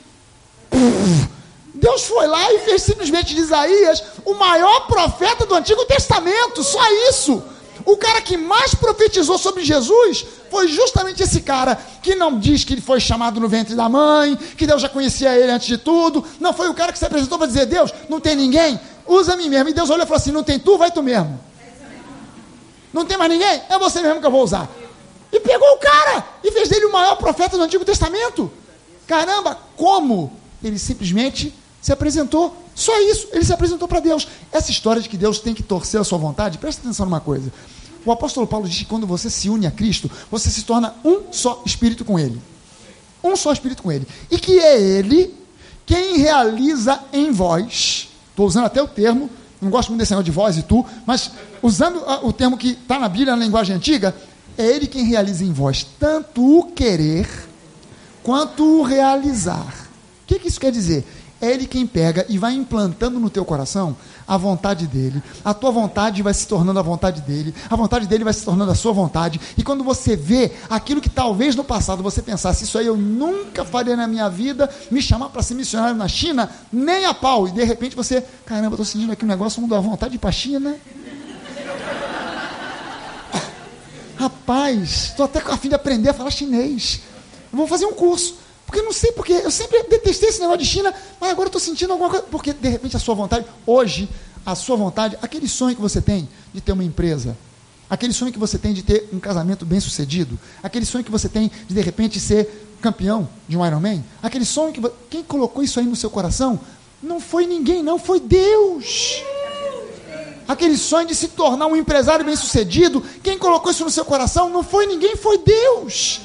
Deus foi lá e fez simplesmente de Isaías o maior profeta do Antigo Testamento. Só isso. O cara que mais profetizou sobre Jesus foi justamente esse cara que não diz que ele foi chamado no ventre da mãe, que Deus já conhecia ele antes de tudo. Não foi o cara que se apresentou para dizer: Deus, não tem ninguém, usa a mim mesmo. E Deus olhou e falou assim: Não tem tu, vai tu mesmo. Não tem mais ninguém? É você mesmo que eu vou usar. E pegou o cara e fez dele o maior profeta do Antigo Testamento. Caramba, como? Ele simplesmente se apresentou. Só isso, ele se apresentou para Deus. Essa história de que Deus tem que torcer a sua vontade, presta atenção numa coisa. O apóstolo Paulo diz que quando você se une a Cristo, você se torna um só espírito com Ele. Um só espírito com Ele. E que é Ele quem realiza em vós. Estou usando até o termo, não gosto muito desse negócio de vós e tu, mas usando o termo que está na Bíblia, na linguagem antiga, é Ele quem realiza em vós tanto o querer quanto o realizar. O que, que isso quer dizer? É Ele quem pega e vai implantando no teu coração a vontade dele. A tua vontade vai se tornando a vontade dele. A vontade dele vai se tornando a sua vontade. E quando você vê aquilo que talvez no passado você pensasse, isso aí eu nunca faria na minha vida, me chamar para ser missionário na China, nem a pau. E de repente você, caramba, estou sentindo aqui um negócio, não dá vontade para a China. [LAUGHS] Rapaz, estou até com a fim de aprender a falar chinês. vou fazer um curso. Porque eu não sei porque, eu sempre detestei esse negócio de China, mas agora estou sentindo alguma coisa. Porque de repente a sua vontade, hoje, a sua vontade, aquele sonho que você tem de ter uma empresa, aquele sonho que você tem de ter um casamento bem sucedido, aquele sonho que você tem de de repente ser campeão de um Ironman, aquele sonho que. Quem colocou isso aí no seu coração? Não foi ninguém, não, foi Deus. Aquele sonho de se tornar um empresário bem sucedido, quem colocou isso no seu coração? Não foi ninguém, foi Deus.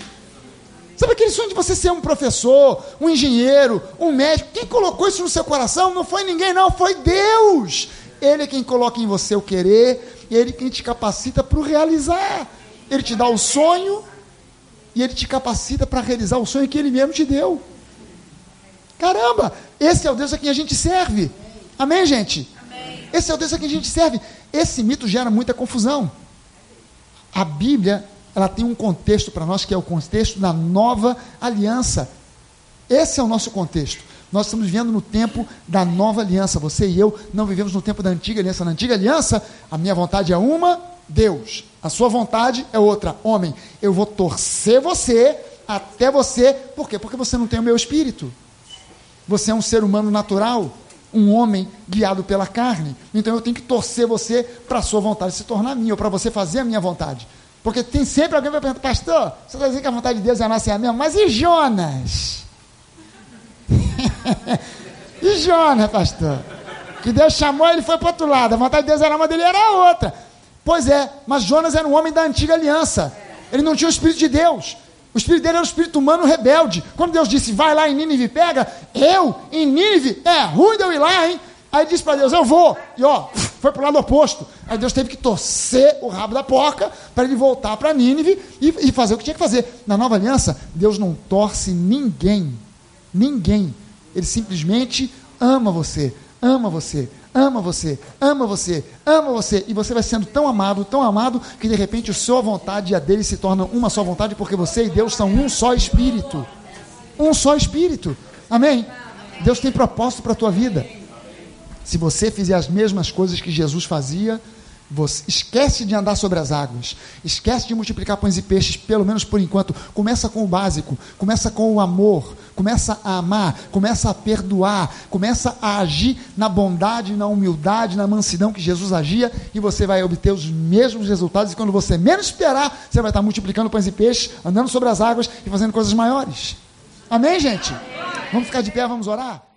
Sabe aquele sonho de você ser um professor, um engenheiro, um médico? Quem colocou isso no seu coração não foi ninguém, não, foi Deus. Ele é quem coloca em você o querer, e ele é quem te capacita para o realizar. Ele te dá o sonho e ele te capacita para realizar o sonho que ele mesmo te deu. Caramba, esse é o Deus a quem a gente serve. Amém, gente? Amém. Esse é o Deus a quem a gente serve. Esse mito gera muita confusão. A Bíblia ela tem um contexto para nós que é o contexto da nova aliança. Esse é o nosso contexto. Nós estamos vivendo no tempo da nova aliança. Você e eu não vivemos no tempo da antiga aliança. Na antiga aliança, a minha vontade é uma, Deus. A sua vontade é outra, homem. Eu vou torcer você até você. Por quê? Porque você não tem o meu espírito. Você é um ser humano natural, um homem guiado pela carne. Então eu tenho que torcer você para a sua vontade se tornar minha, ou para você fazer a minha vontade. Porque tem sempre alguém que vai perguntar, pastor, você está dizendo que a vontade de Deus é a nossa e a mesma, mas e Jonas? [LAUGHS] e Jonas, pastor? Que Deus chamou, ele foi para outro lado. A vontade de Deus era uma dele, era outra. Pois é, mas Jonas era um homem da antiga aliança. Ele não tinha o Espírito de Deus. O espírito dele era um espírito humano rebelde. Quando Deus disse, vai lá em Nínive e pega, eu, em Nínive, é ruim de eu ir lá, hein? Aí disse para Deus, eu vou. E ó, foi para o lado oposto. Aí Deus teve que torcer o rabo da porca para ele voltar para Nínive e, e, fazer o que tinha que fazer. Na nova aliança, Deus não torce ninguém. Ninguém. Ele simplesmente ama você, ama você, ama você, ama você, ama você. E você vai sendo tão amado, tão amado, que de repente a sua vontade e a dele se tornam uma só vontade, porque você e Deus são um só espírito. Um só espírito. Amém? Deus tem propósito para a tua vida. Se você fizer as mesmas coisas que Jesus fazia, você esquece de andar sobre as águas, esquece de multiplicar pães e peixes, pelo menos por enquanto. Começa com o básico, começa com o amor, começa a amar, começa a perdoar, começa a agir na bondade, na humildade, na mansidão que Jesus agia, e você vai obter os mesmos resultados. E quando você menos esperar, você vai estar multiplicando pães e peixes, andando sobre as águas e fazendo coisas maiores. Amém, gente? Vamos ficar de pé, vamos orar?